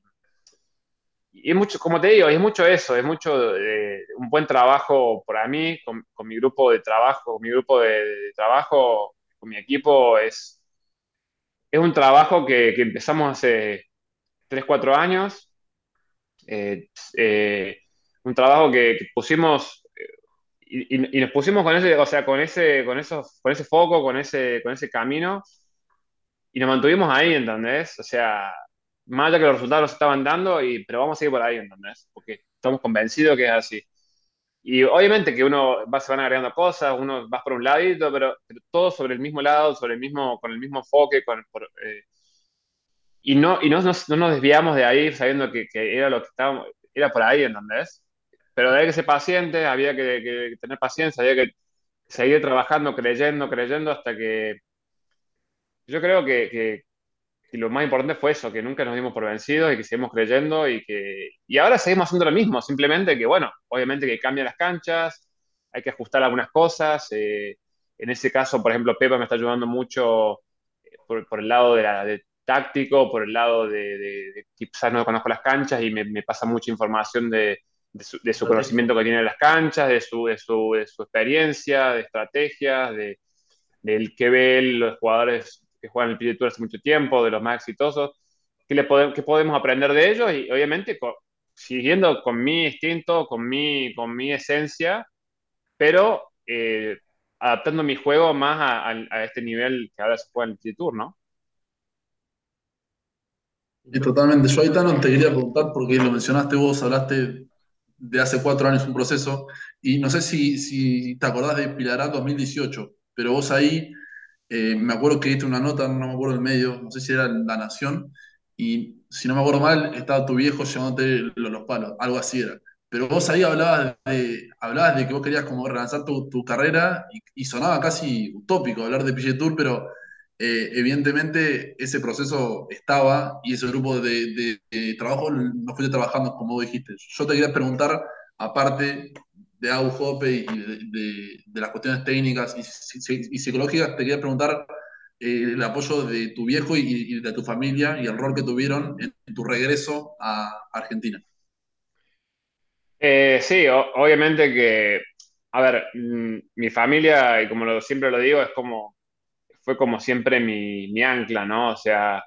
y mucho, como te digo, es mucho eso, es mucho eh, un buen trabajo para mí, con, con mi grupo de trabajo, con mi grupo de, de trabajo, con mi equipo, es, es un trabajo que, que empezamos hace 3 4 años eh, eh, un trabajo que, que pusimos eh, y- y nos pusimos con ese, o sea, con ese, con esos, con ese foco, con ese, con ese camino y nos mantuvimos ahí, ¿entendés? O sea, más allá que los resultados estaban dando, y, pero vamos a seguir por ahí, ¿entendés? Porque estamos convencidos que es así. Y obviamente que uno va, se van agregando cosas, uno va por un ladito, pero, pero todo sobre el mismo lado, sobre el mismo, con el mismo enfoque, con, por, eh, y no, y no, nos- no nos desviamos de ahí sabiendo que, que era lo que estábamos, era por ahí, ¿entendés? Pero había que ser paciente, había que, que tener paciencia, había que seguir trabajando, creyendo, creyendo, hasta que yo creo que, que lo más importante fue eso, que nunca nos dimos por vencidos y que seguimos creyendo y que y ahora seguimos haciendo lo mismo, simplemente que, bueno, obviamente que cambian las canchas, hay que ajustar algunas cosas. eh, en ese caso, por ejemplo, Pepa me está ayudando mucho eh, por, por el lado de la, de táctico, por el lado de, de- quizás no conozco las canchas y me, me pasa mucha información de, de su, su conocimiento que tiene de las canchas, de su, de su, de su experiencia, de estrategias, de, del que ve los jugadores que juegan el PGA Tour hace mucho tiempo, de los más exitosos, qué, le podemos, qué podemos aprender de ellos y obviamente siguiendo con mi instinto, con mi, con mi esencia, pero eh, adaptando mi juego más a, a- este nivel que ahora se juega en el PGA Tour, ¿no? Y totalmente. Yo ahí, Tano, te quería preguntar, porque lo mencionaste vos, hablaste de hace cuatro años un proceso, y no sé si, si te acordás de Pilará 2018, pero vos ahí, eh, me acuerdo que diste una nota, no me acuerdo el medio, no sé si era La Nación, y si no me acuerdo mal, estaba tu viejo llevándote los, los palos, algo así era. Pero vos ahí hablabas de, hablabas de que vos querías como relanzar tu, tu carrera y, sonaba casi utópico hablar de PGA Tour, pero eh, evidentemente ese proceso estaba y ese grupo de, de- de trabajo lo fuiste trabajando como dijiste. Yo te quería preguntar, aparte de Hoppe y de, las cuestiones técnicas y, psi- y psicológicas, te quería preguntar eh, el apoyo de tu viejo y, de tu familia y el rol que tuvieron en tu regreso a Argentina. Eh, sí, obviamente que, a ver, mm, mi familia, y como siempre lo digo, es como, fue como siempre mi, mi ancla, ¿no? O sea,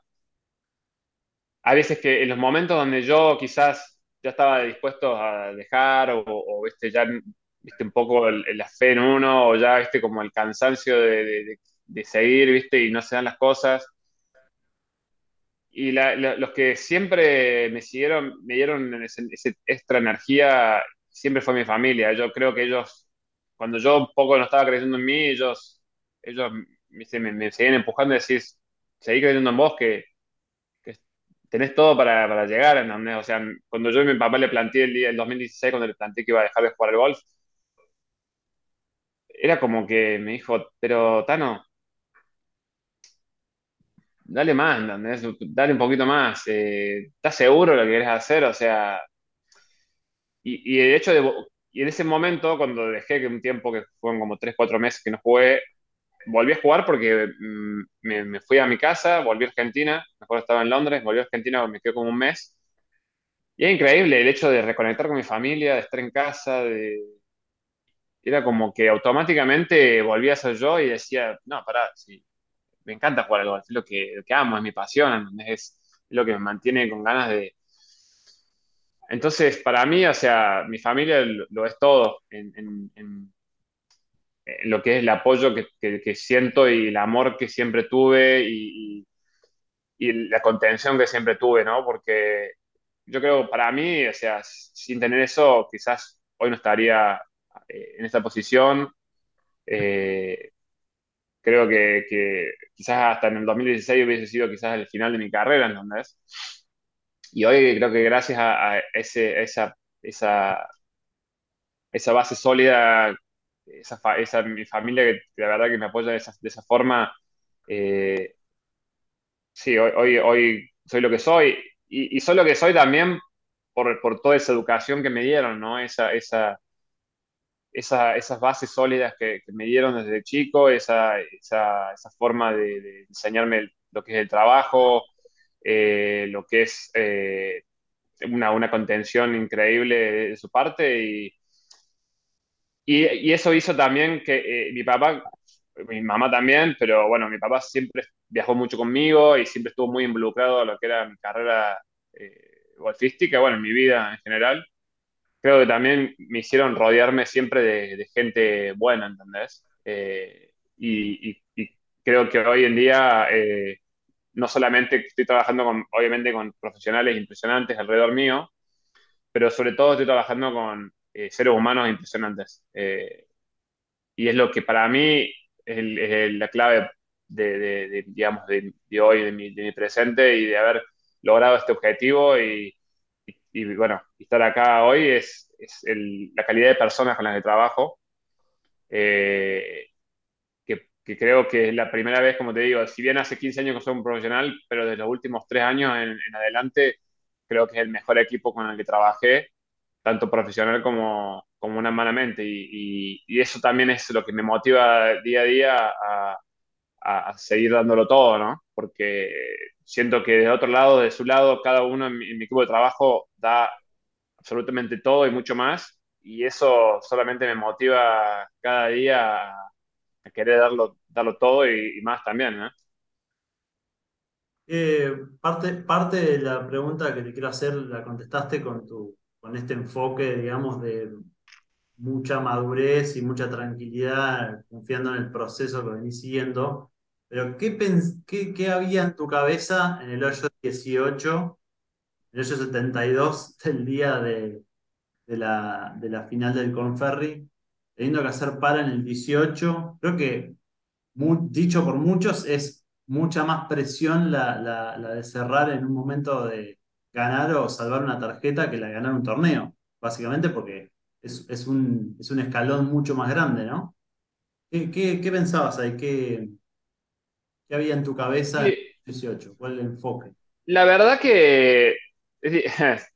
hay veces que en los momentos donde yo quizás ya estaba dispuesto a dejar o, o, ya, viste, un poco el- la fe en uno o ya, viste, como el cansancio de, de- de- seguir, viste, y no se dan las cosas. Y la- la- los que siempre me siguieron, me dieron ese, ese extra energía, siempre fue mi familia. Yo creo que ellos, cuando yo un poco no estaba creyendo en mí, ellos, ellos viste, me, me seguían empujando y decir, seguí creyendo en vos, que tenés todo para, para llegar, ¿entendés? O sea, cuando yo a mi papá le planteé el día del 2016, cuando le planteé que iba a dejar de jugar al golf, era como que me dijo, pero Tano, dale más, ¿entendés? Dale un poquito más, eh, ¿estás seguro de lo que querés hacer? O sea, y, y de hecho, de- y en ese momento, cuando dejé que un tiempo que fueron como 3 4 meses que no jugué, volví a jugar porque mm, me, me fui a mi casa, volví a Argentina, me acuerdo estaba en Londres, volví a Argentina, me quedé como un mes. Y es increíble el hecho de reconectar con mi familia, de estar en casa, de... era como que automáticamente volví a ser yo y decía, no, pará, sí, me encanta jugar al golf, es lo que, lo que amo, es mi pasión. Es, es lo que me mantiene con ganas de... Entonces, para mí, o sea, mi familia lo, es todo en- en- en lo que es el apoyo que, que- siento y el amor que siempre tuve y, y- la contención que siempre tuve, ¿no? Porque yo creo, para mí, o sea, sin tener eso, quizás hoy no estaría eh, en esta posición. Eh, creo que, que quizás hasta en el 2016 hubiese sido quizás el final de mi carrera, ¿entendés? y hoy creo que gracias a, a ese, esa, esa, esa base sólida, esa, esa mi familia que, la verdad que me apoya de esa, de esa forma, eh, sí, hoy, hoy, soy lo que soy. Y, y soy lo que soy también por, por toda esa educación que me dieron, ¿no? Esa, esa, esa- esas bases sólidas que, me dieron desde chico, esa, esa, esa forma de, de enseñarme lo que es el trabajo, eh, lo que es eh, una, una contención increíble de, de su parte y, y, y eso hizo también que eh, mi papá, mi mamá también, pero bueno, mi papá siempre viajó mucho conmigo y siempre estuvo muy involucrado en lo que era mi carrera eh, golfística, bueno, en mi vida en general creo que también me hicieron rodearme siempre de, de gente buena, ¿entendés? Eh, y, y- y creo que hoy en día eh, no solamente estoy trabajando con, obviamente, con profesionales impresionantes alrededor mío, pero sobre todo estoy trabajando con eh, seres humanos impresionantes. Eh, y es lo que para mí es, la clave de, de- digamos, de, hoy, mi, de mi presente y de haber logrado este objetivo y, bueno, estar acá hoy es, la calidad de personas con las que trabajo, eh, que, creo que es la primera vez, como te digo, si bien hace 15 años que soy un profesional, pero de los últimos tres años en, en adelante, creo que es el mejor equipo con el que trabajé tanto profesional como, como humanamente. Y, y, y eso también es lo que me motiva día a día a, a, seguir dándolo todo, ¿no? Porque siento que de otro lado, de su lado, cada uno en mi, equipo de trabajo da absolutamente todo y mucho más. Y eso solamente me motiva cada día a, querer darlo, darlo todo y, y más también, ¿no? Eh, parte, parte de la pregunta que te quiero hacer la contestaste con tu, con este enfoque, digamos, de mucha madurez y mucha tranquilidad, confiando en el proceso que venís siguiendo. Pero ¿qué, qué, había en tu cabeza en el hoyo 18, el hoyo 72 [laughs] del día de, la, de la final del Conferry, teniendo que hacer para en el 18? Creo que dicho por muchos, es mucha más presión la- la de cerrar en un momento de ganar o salvar una tarjeta que la de ganar un torneo, básicamente porque es, es un, es un escalón mucho más grande, ¿no? ¿Qué, qué- qué pensabas ahí? ¿Qué, qué había en tu cabeza en Y el 18? ¿Cuál el enfoque? la verdad que [laughs]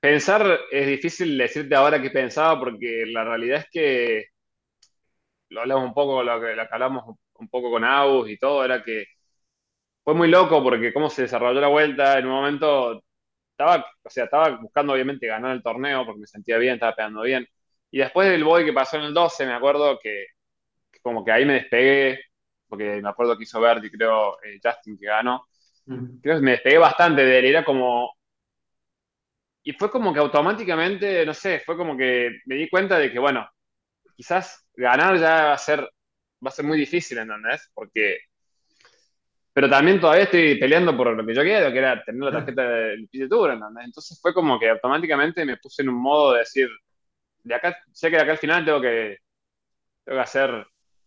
pensar es difícil decirte ahora qué pensaba porque la realidad es que lo hablamos un poco, lo que, lo que hablamos un un poco con Agus y todo, era que fue muy loco porque cómo se desarrolló la vuelta, en un momento estaba, o sea, estaba buscando obviamente ganar el torneo porque me sentía bien, estaba pegando bien. Y después del boy que pasó en el 12, me acuerdo que, que como que ahí me despegué, porque me acuerdo que hizo Verdi, creo, eh, Justin que ganó. Mm. Creo que me despegué bastante de él, era como... Y fue como que automáticamente, no sé, fue como que me di cuenta de que, bueno, quizás ganar ya va a ser, va a ser muy difícil, ¿entendés? Porque pero también todavía estoy peleando por lo que yo quiero, que era tener la tarjeta del PGA Tour, ¿entendés? Entonces fue como que automáticamente me puse en un modo de decir, de acá, sé que de acá al final tengo que, tengo que hacer,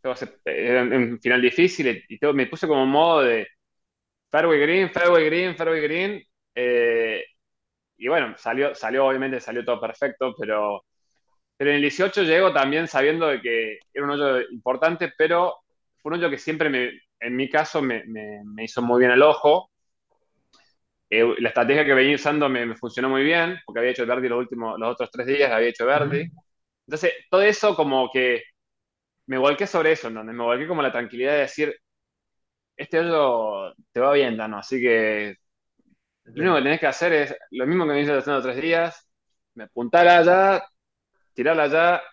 tengo que hacer eh, un, un final difícil y tengo- me puse como un modo de fairway green, fairway green, fairway green, eh, y bueno, salió, salió, obviamente salió todo perfecto, pero, pero en el 18 llego también sabiendo de que era un hoyo importante, pero fue un hoyo que siempre me, en mi caso me, me, me hizo muy bien el ojo, Eh, la estrategia que venía usando me, me funcionó muy bien, porque había hecho Verdi los últimos, los otros tres días, había hecho. Verdi. Entonces, todo eso como que me volqué sobre eso, donde me volqué como la tranquilidad de decir, este hoyo te va bien, Dano, así que lo único que tenés que hacer es lo mismo que me hice haciendo tres días, me apuntala allá, tirarla allá,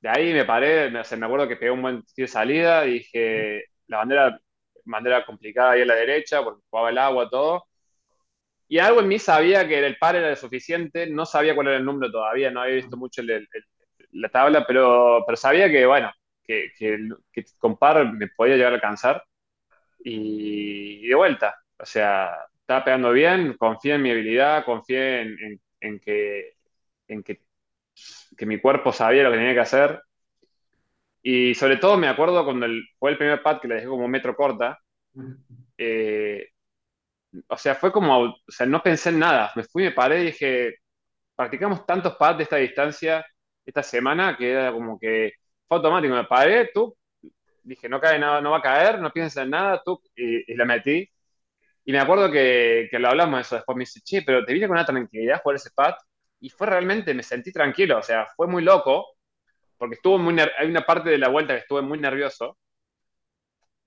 de ahí me paré, me, o sea, me acuerdo que pegué un buen tiro de salida, dije, la bandera, bandera complicada ahí a la derecha, porque jugaba el agua, todo, Y algo en mí sabía que el par era suficiente, no sabía cuál era el número todavía, no había visto mucho la tabla, pero, pero sabía que, bueno, que, que, que con par me podía llegar a alcanzar. Y, y de vuelta, o sea, estaba pegando bien, confié en mi habilidad, confié en, en- en que, en que, que mi cuerpo sabía lo que tenía que hacer. Y sobre todo me acuerdo cuando el- fue el primer pad que le dejé como metro corta, eh, o sea, fue como, o sea, no pensé en nada. Me fui, me paré y dije, practicamos tantos pads de esta distancia esta semana que era como que fue automático. Me paré, tú, dije, no cae nada, no va a caer, no pienses en nada, tú, y, y la metí. Y me acuerdo que, que lo hablamos eso. Después me dice, che, pero te vine con una tranquilidad jugar ese pad. Y fue realmente, me sentí tranquilo. O sea, fue muy loco, porque estuvo muy, hay una parte de la vuelta que estuve muy nervioso.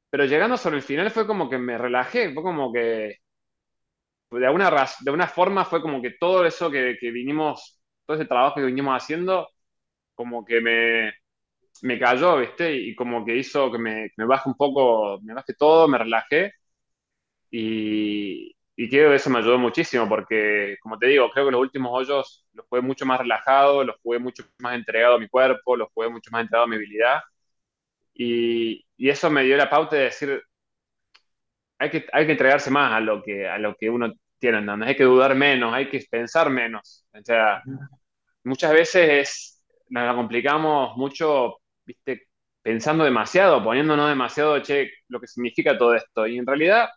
Pero llegando sobre el final fue como que me relajé, fue como que de alguna, de alguna forma fue como que todo eso que, que vinimos, todo ese trabajo que vinimos haciendo, como que me, me cayó, ¿viste? Y como que hizo que me, me baje un poco, me baje todo, me relajé y, y creo que eso me ayudó muchísimo porque, como te digo, creo que los últimos hoyos los jugué mucho más relajado, los jugué mucho más entregado a mi cuerpo, los jugué mucho más entregado a mi habilidad y, y eso me dio la pauta de decir, hay que, hay que entregarse más a lo que, a lo que uno tiene, ¿entendés? Hay que dudar menos, hay que pensar menos. O sea, muchas veces es, nos la complicamos mucho, ¿viste? Pensando demasiado, poniéndonos demasiado, che, lo que significa todo esto. Y en realidad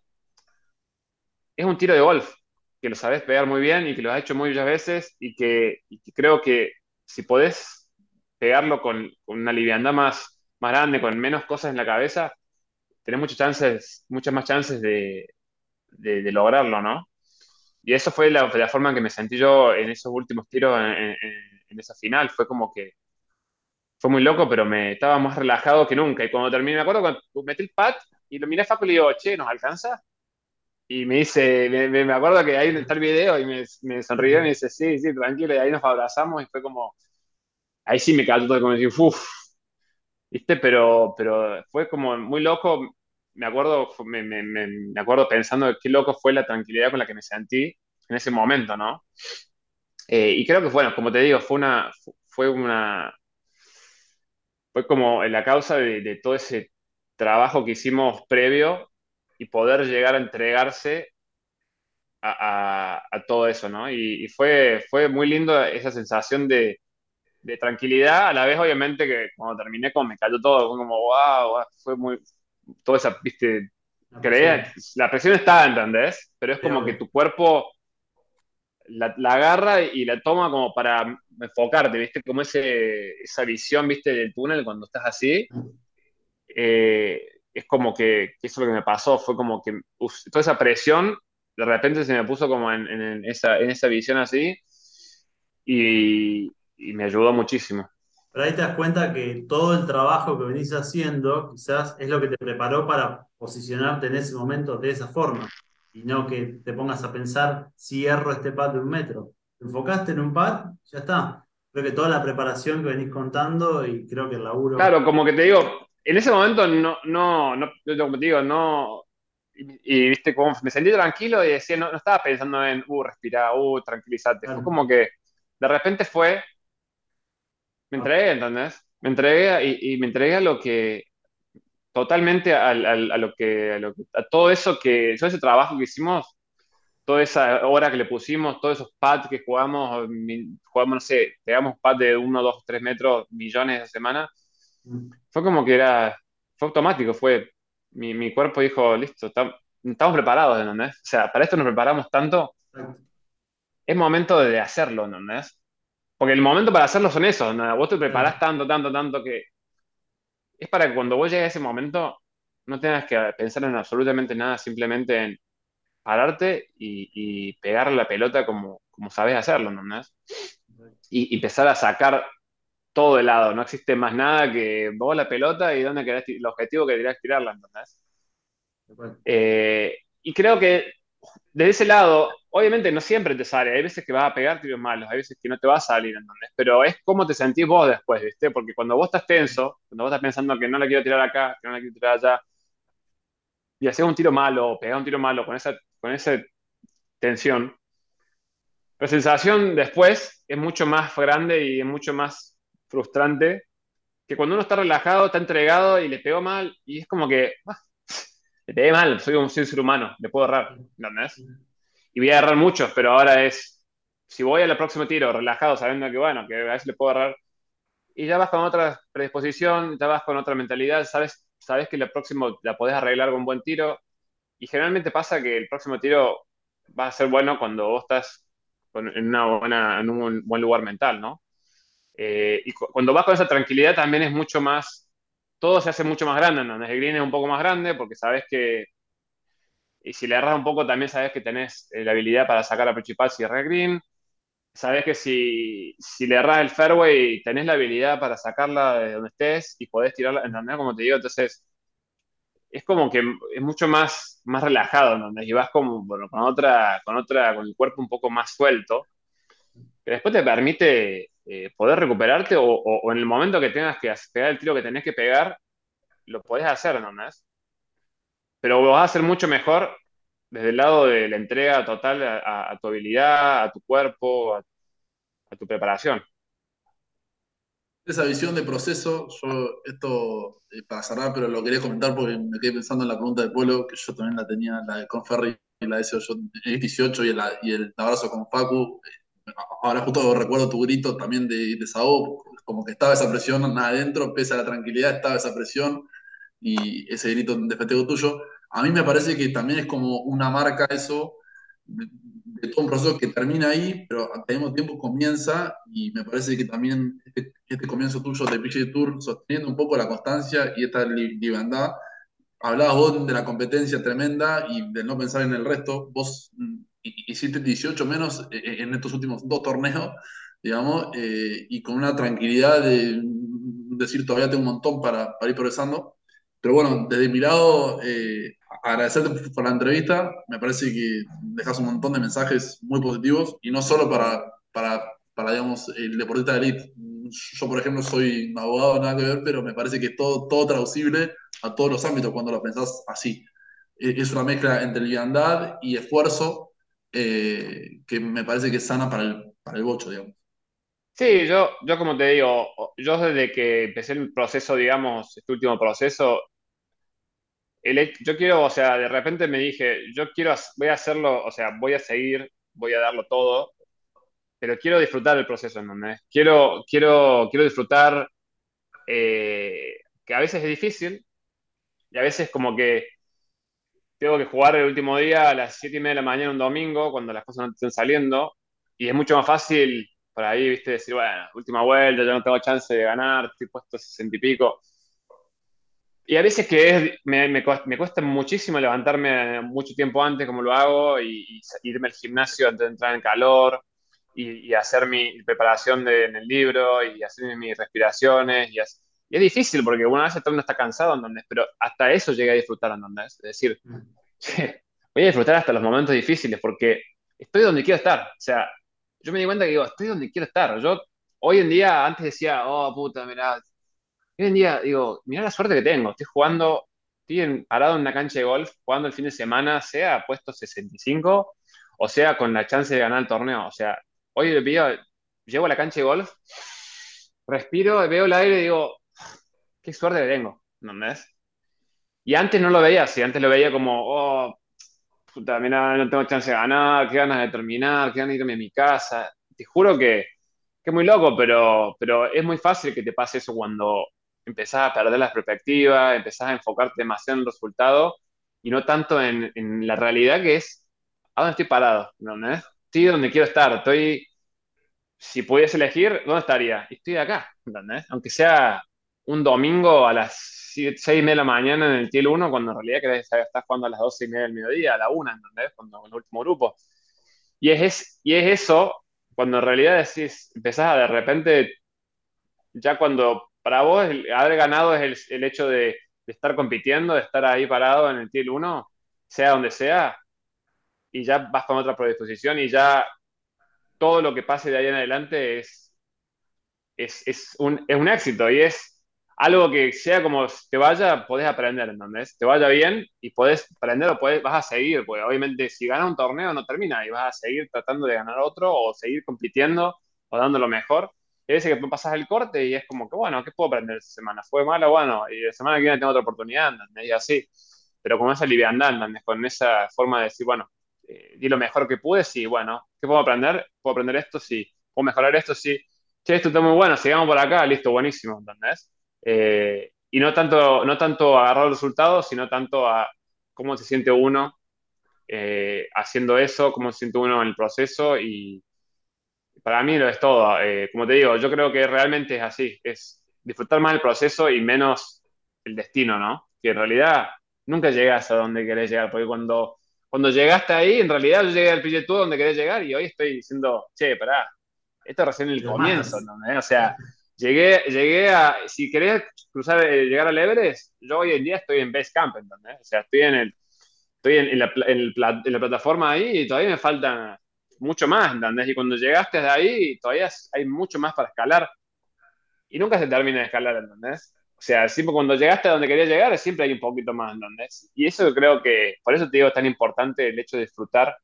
es un tiro de golf, que lo sabes pegar muy bien y que lo has hecho muchas veces y que, creo que si podés pegarlo con, una liviandad más, más grande, con menos cosas en la cabeza, tenés muchas chances, muchas más chances de, lograrlo, ¿no? Y eso fue la, forma en que me sentí yo en esos últimos tiros en, esa final. Fue como que fue muy loco, pero me estaba más relajado que nunca. Y cuando terminé, me acuerdo cuando metí el pad y lo miré a Facu y le digo, che, ¿nos alcanza? Y me dice, me, me acuerdo que ahí está el video y me, me, sonrió y me dice, sí, sí, tranquilo. Y ahí nos abrazamos y fue como, ahí sí me cayó todo como decir, uff, ¿viste? Pero, pero fue como muy loco. Me acuerdo, me, me, me acuerdo pensando qué loco fue la tranquilidad con la que me sentí en ese momento, ¿no? Eh, y creo que, bueno, como te digo, fue una, fue una, fue como la causa de, de todo ese trabajo que hicimos previo y poder llegar a entregarse a, a, a todo eso, ¿no? Y, y, fue, fue muy lindo esa sensación de, de, tranquilidad, a la vez obviamente que cuando terminé como me cayó todo, fue como, wow, fue muy, toda esa, viste, la creía, presión, la presión está, ¿entendés? Pero es como que tu cuerpo la, la, agarra y la toma como para enfocarte, ¿viste? Como ese, esa visión, ¿viste? Del túnel cuando estás así. Eh, es como que, que, eso es lo que me pasó, fue como que uf, toda esa presión de repente se me puso como en, en, esa, en esa visión así y, y, me ayudó muchísimo. Pero ahí te das cuenta que todo el trabajo que venís haciendo quizás es lo que te preparó para posicionarte en ese momento de esa forma y no que te pongas a pensar si erro este pad de un metro. Te enfocaste en un pad, ya está. Creo que toda la preparación que venís contando y creo que el laburo... Claro, como que te digo, en ese momento no, no, no como te digo, no, y, y, viste, como me sentí tranquilo y decía, no, no estaba pensando en, uh, respirar, uh, tranquilízate. Fue como que de repente fue, me entregué, ¿entendés? Me entregué y, y me entregué a lo que, totalmente a, a, a, lo que, a, lo que, a todo eso que, todo ese trabajo que hicimos, toda esa hora que le pusimos, todos esos pads que jugamos, jugamos, no sé, pegamos pads de 1, 2, 3 metros, millones de semanas, fue como que era, fue automático, fue, mi, mi cuerpo dijo, listo, estamos, estamos preparados, ¿entendés? O sea, para esto nos preparamos tanto, es momento de hacerlo, ¿entendés? Porque el momento para hacerlo son esos, ¿no? vos te preparás tanto, tanto, tanto que es para que cuando vos llegues a ese momento no tengas que pensar en absolutamente nada, simplemente en pararte y, y pegarle la pelota como, como sabes hacerlo, ¿no? Y, y, empezar a sacar todo de lado, no existe más nada que vos la pelota y dónde querés, el objetivo que querés tirarla, ¿entendés? Eh, y creo que desde ese lado, obviamente no siempre te sale, hay veces que vas a pegar tiros malos, hay veces que no te va a salir, ¿entendés? Pero es cómo te sentís vos después, ¿viste? Porque cuando vos estás tenso, cuando vos estás pensando que no la quiero tirar acá, que no la quiero tirar allá, y hacer un tiro malo, o pegar un tiro malo con esa, con esa tensión, la sensación después es mucho más grande y es mucho más frustrante que cuando uno está relajado, está entregado y le pegó mal, y es como que, ah, le pegué mal, soy un, ser humano, le puedo errar, ¿entendés? Y voy a errar muchos, pero ahora es, si voy al próximo tiro relajado, sabiendo que, bueno, que a veces le puedo errar, y ya vas con otra predisposición, ya vas con otra mentalidad, sabes, sabes que la próxima la podés arreglar con buen tiro, y generalmente pasa que el próximo tiro va a ser bueno cuando vos estás en, una buena, en un buen lugar mental, ¿no? Eh, y cuando vas con esa tranquilidad también es mucho más, todo se hace mucho más grande, ¿no? El green es un poco más grande porque sabes que, y si le erras un poco también sabes que tenés eh, la habilidad para sacar a principal si erras green, sabes que si, si le erras el fairway tenés la habilidad para sacarla de donde estés y podés tirarla, en realidad como te digo, entonces es como que es mucho más, más relajado, ¿no? Y vas como, bueno, con otra, con otra, con el cuerpo un poco más suelto, que después te permite eh, poder recuperarte o, en el momento que tengas que pegar el tiro que tenés que pegar, lo podés hacer, ¿no? Pero lo vas a hacer mucho mejor desde el lado de la entrega total a, tu habilidad, a tu cuerpo, a, tu preparación. Esa visión de proceso, yo esto eh, para cerrar, pero lo quería comentar porque me quedé pensando en la pregunta de Polo, que yo también la tenía, la de Conferri la de 18 y el, y el abrazo con Facu, ahora justo recuerdo tu grito también de, de como que estaba esa presión adentro, pese a la tranquilidad, estaba esa presión y ese grito de festejo tuyo. A mí me parece que también es como una marca eso de, todo un proceso que termina ahí, pero al mismo tiempo comienza y me parece que también este, este comienzo tuyo de PGA Tour, sosteniendo un poco la constancia y esta libertad, hablabas vos de la competencia tremenda y de no pensar en el resto, vos mm, hiciste 18 menos eh, eh, en estos últimos dos torneos, digamos, eh, y con una tranquilidad de decir todavía tengo un montón para, para ir progresando. Pero bueno, desde mi lado, agradecerte por la entrevista. Me parece que dejas un montón de mensajes muy positivos y no solo para, para, para digamos, el deportista de elite. Yo, por ejemplo, soy abogado, nada que ver, pero me parece que es todo, todo traducible a todos los ámbitos cuando lo pensás así. Es una mezcla entre liviandad y esfuerzo eh, que me parece que es sana para el, para el bocho, digamos. Sí, yo, yo como te digo, yo desde que empecé el proceso, digamos, este último proceso, yo quiero, o sea, de repente me dije, yo quiero, voy a hacerlo, o sea, voy a seguir, voy a darlo todo, pero quiero disfrutar el proceso, ¿entendés? Quiero, quiero, quiero disfrutar, eh, que a veces es difícil, y a veces como que tengo que jugar el último día a las 7 y media de la mañana un domingo, cuando las cosas no estén saliendo, y es mucho más fácil por ahí, viste, decir, bueno, última vuelta, ya no tengo chance de ganar, estoy puesto 60 y pico. Y a veces que me, me, cuesta muchísimo levantarme mucho tiempo antes, como lo hago, y, irme al gimnasio antes de entrar en calor, y, hacer mi preparación de, en el libro, y hacer mis respiraciones, y así y es difícil porque una vez uno está cansado, ¿entendés? Pero hasta eso llega a disfrutar, ¿entendés? Es decir, mm. [laughs] voy a disfrutar hasta los momentos difíciles porque estoy donde quiero estar. O sea, yo me di cuenta que digo, estoy donde quiero estar. Yo hoy en día, antes decía, oh, puta, mirá. Hoy en día digo, mirá la suerte que tengo. Estoy jugando, estoy parado en una cancha de golf, jugando el fin de semana, sea puesto 65 o sea con la chance de ganar el torneo. O sea, hoy le pido, llego a la cancha de golf, respiro, veo el aire y digo, qué suerte que tengo, ¿entendés? Y antes no lo veía así, antes lo veía como, oh, puta, mira, no tengo chance de ganar, qué ganas de terminar, qué ganas de irme a mi casa. Te juro que, es muy loco, pero, pero es muy fácil que te pase eso cuando empezás a perder la perspectiva, empezás a enfocarte demasiado en el resultado y no tanto en, la realidad que es a dónde estoy parado, ¿entendés? Estoy donde quiero estar, estoy, si pudiese elegir, ¿dónde estaría? Estoy acá, ¿entendés? Aunque sea un domingo a las 6 y media de la mañana en el TIL 1, cuando en realidad que estás jugando a las 12 y media del mediodía, a la 1, ¿entendés? Cuando el último grupo. Y es, y es eso, cuando en realidad decís, empezás a de repente, ya cuando para vos haber ganado es el, hecho de, estar compitiendo, de estar ahí parado en el TIL 1, sea donde sea, y ya vas con otra predisposición y ya todo lo que pase de ahí en adelante es, es, es, un, es un éxito y es algo que sea como te vaya, podés aprender, ¿entendés? Te vaya bien y podés aprender o podés, vas a seguir, porque obviamente si ganas un torneo no termina y vas a seguir tratando de ganar otro o seguir compitiendo o dando lo mejor. Y veces que pasas el corte y es como que, bueno, ¿qué puedo aprender esta semana? ¿Fue malo? Bueno, y la semana que viene tengo otra oportunidad, ¿entendés? Y así. Pero con esa liviandad, ¿entendés? Con esa forma de decir, bueno, eh, di lo mejor que pude, sí, bueno, ¿qué puedo aprender? ¿Puedo aprender esto? Sí. ¿Puedo mejorar esto? Sí. Che, esto está muy bueno, sigamos por acá, listo, buenísimo, ¿entendés? Eh, y no tanto, no tanto agarrar los resultados, sino tanto a cómo se siente uno eh, haciendo eso, cómo se siente uno en el proceso y para mí lo es todo. Eh, como te digo, yo creo que realmente es así, es disfrutar más el proceso y menos el destino, ¿no? Que en realidad nunca llegas a donde querés llegar, porque cuando, cuando llegaste ahí, en realidad yo llegué al PG donde querés llegar y hoy estoy diciendo, che, pará, esto es recién el comienzo, ¿no? O sea, llegué, llegué a, si querés cruzar, eh, llegar al Everest, yo hoy en día estoy en Base Camp, ¿entendés? O sea, estoy en el, estoy en, la, en, la, plataforma ahí y todavía me falta mucho más, ¿entendés? Y cuando llegaste de ahí, todavía hay mucho más para escalar y nunca se termina de escalar, ¿entendés? O sea, siempre cuando llegaste a donde querías llegar, siempre hay un poquito más, ¿entendés? Y eso creo que, por eso te digo, es tan importante el hecho de disfrutar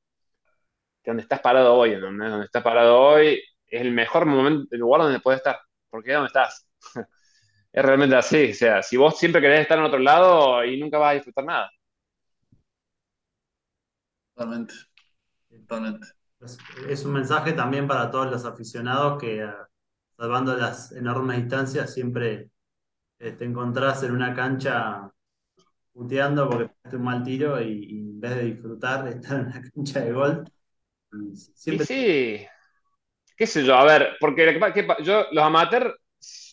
de donde estás parado hoy, ¿entendés? Donde estás parado hoy es el mejor momento, el lugar donde puedes estar, porque es donde estás. [laughs] es realmente así, o sea, si vos siempre querés estar en otro lado y nunca vas a disfrutar nada. Totalmente, totalmente. Es un mensaje también para todos los aficionados que, salvando las enormes distancias, siempre te encontrás en una cancha puteando porque pegaste un mal tiro y, en vez de disfrutar de [laughs] estar en la cancha de gol. Siempre... sí, qué sé yo, a ver, porque yo, los amateurs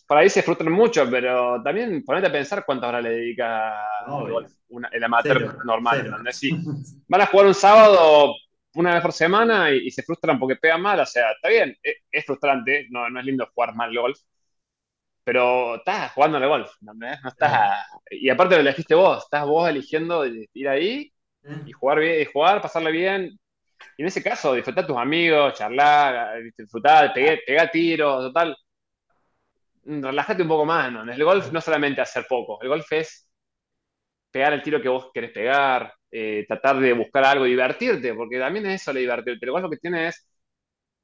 para ahí se frustran mucho, pero también ponete a pensar cuántas horas le dedica el amateur normal. van a jugar un sábado una vez por semana y, se frustran porque pegan mal, o sea, está bien, e, es, frustrante, no, no, es lindo jugar mal golf, pero estás jugando al golf, ¿no? estás, y aparte lo elegiste vos, estás vos eligiendo ir ahí y jugar bien, y jugar, pasarle bien, y en ese caso, disfrutar a tus amigos, charlar, disfrutar, pegar, tiros, total. Relájate un poco más, ¿no? El golf no solamente hacer poco, el golf es pegar el tiro que vos querés pegar, eh, tratar de buscar algo, divertirte, porque también es eso, le divertirte. El golf lo que tiene es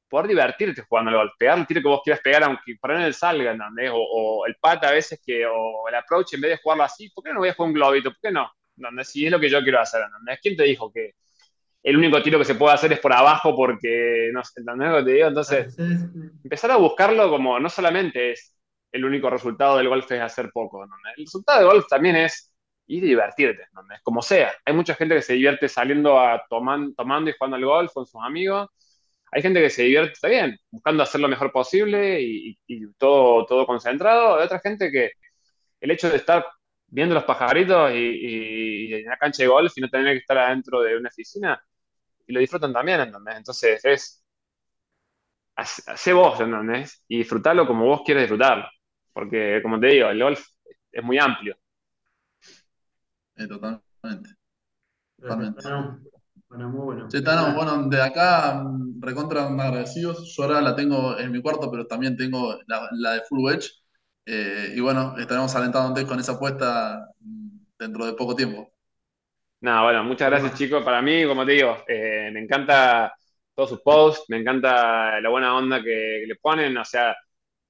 poder divertirte jugando al golf, pegar el tiro que vos quieras pegar, aunque para no salga, ¿entendés? O, el pat a veces que, o el approach, en vez de jugarlo así, ¿por qué no voy a jugar un globito? ¿Por qué no? ¿Entendés? Si es lo que yo quiero hacer, ¿entendés? ¿Quién te dijo que el único tiro que se puede hacer es por abajo porque, no sé, ¿entendés lo que te digo? Entonces, empezar a buscarlo como no solamente es el único resultado del golf es hacer poco. El resultado del golf también es ir y divertirte. Como sea. Hay mucha gente que se divierte saliendo a tomando y jugando al golf con sus amigos. Hay gente que se divierte, está bien, buscando hacer lo mejor posible y, todo, todo concentrado. Hay otra gente que el hecho de estar viendo los pajaritos y, en la cancha de golf y no tener que estar adentro de una oficina, y lo disfrutan también, ¿entendés? Entonces es, hace vos, ¿entendés? Y disfrutarlo como vos quieres disfrutarlo, porque como te digo, el golf es muy amplio. totalmente. Totalmente. Bueno, muy bueno. Sí, bueno, de acá, mm, recontra agradecidos. Yo ahora la tengo en mi cuarto, pero también tengo la, de Full Wedge. Eh, y bueno, estaremos alentándote con esa apuesta mm, dentro de poco tiempo. No, bueno, muchas gracias chicos. Para mí, como te digo, eh, me encanta todos sus posts, me encanta la buena onda que, le ponen. O sea,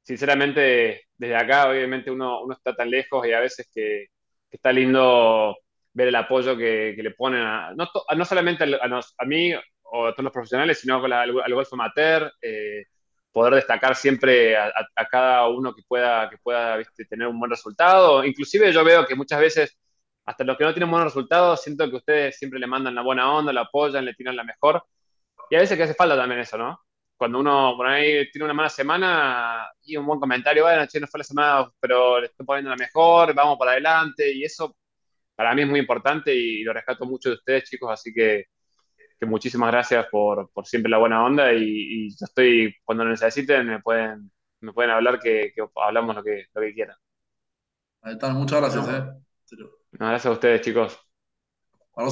sinceramente, desde acá, obviamente uno, uno está tan lejos y a veces que, está lindo ver el apoyo que, le ponen, a, no, no solamente a, mí o a todos los profesionales, sino al, al golf amateur, eh, poder destacar siempre a, cada uno que pueda, que pueda tener un buen resultado. Inclusive yo veo que muchas veces hasta los que no tienen buenos resultados, siento que ustedes siempre le mandan la buena onda, la apoyan, le tiran la mejor. Y a veces que hace falta también eso, ¿no? Cuando uno por ahí tiene una mala semana y un buen comentario, bueno, che, no fue la semana, pero le estoy poniendo la mejor, vamos para adelante. Y eso para mí es muy importante y lo rescato mucho de ustedes, chicos. Así que, que muchísimas gracias por, por, siempre la buena onda. Y, yo estoy, cuando lo necesiten, me pueden, me pueden hablar que, que hablamos lo que, lo que quieran. Ahí están, muchas gracias. Eh. Gracias a ustedes, chicos.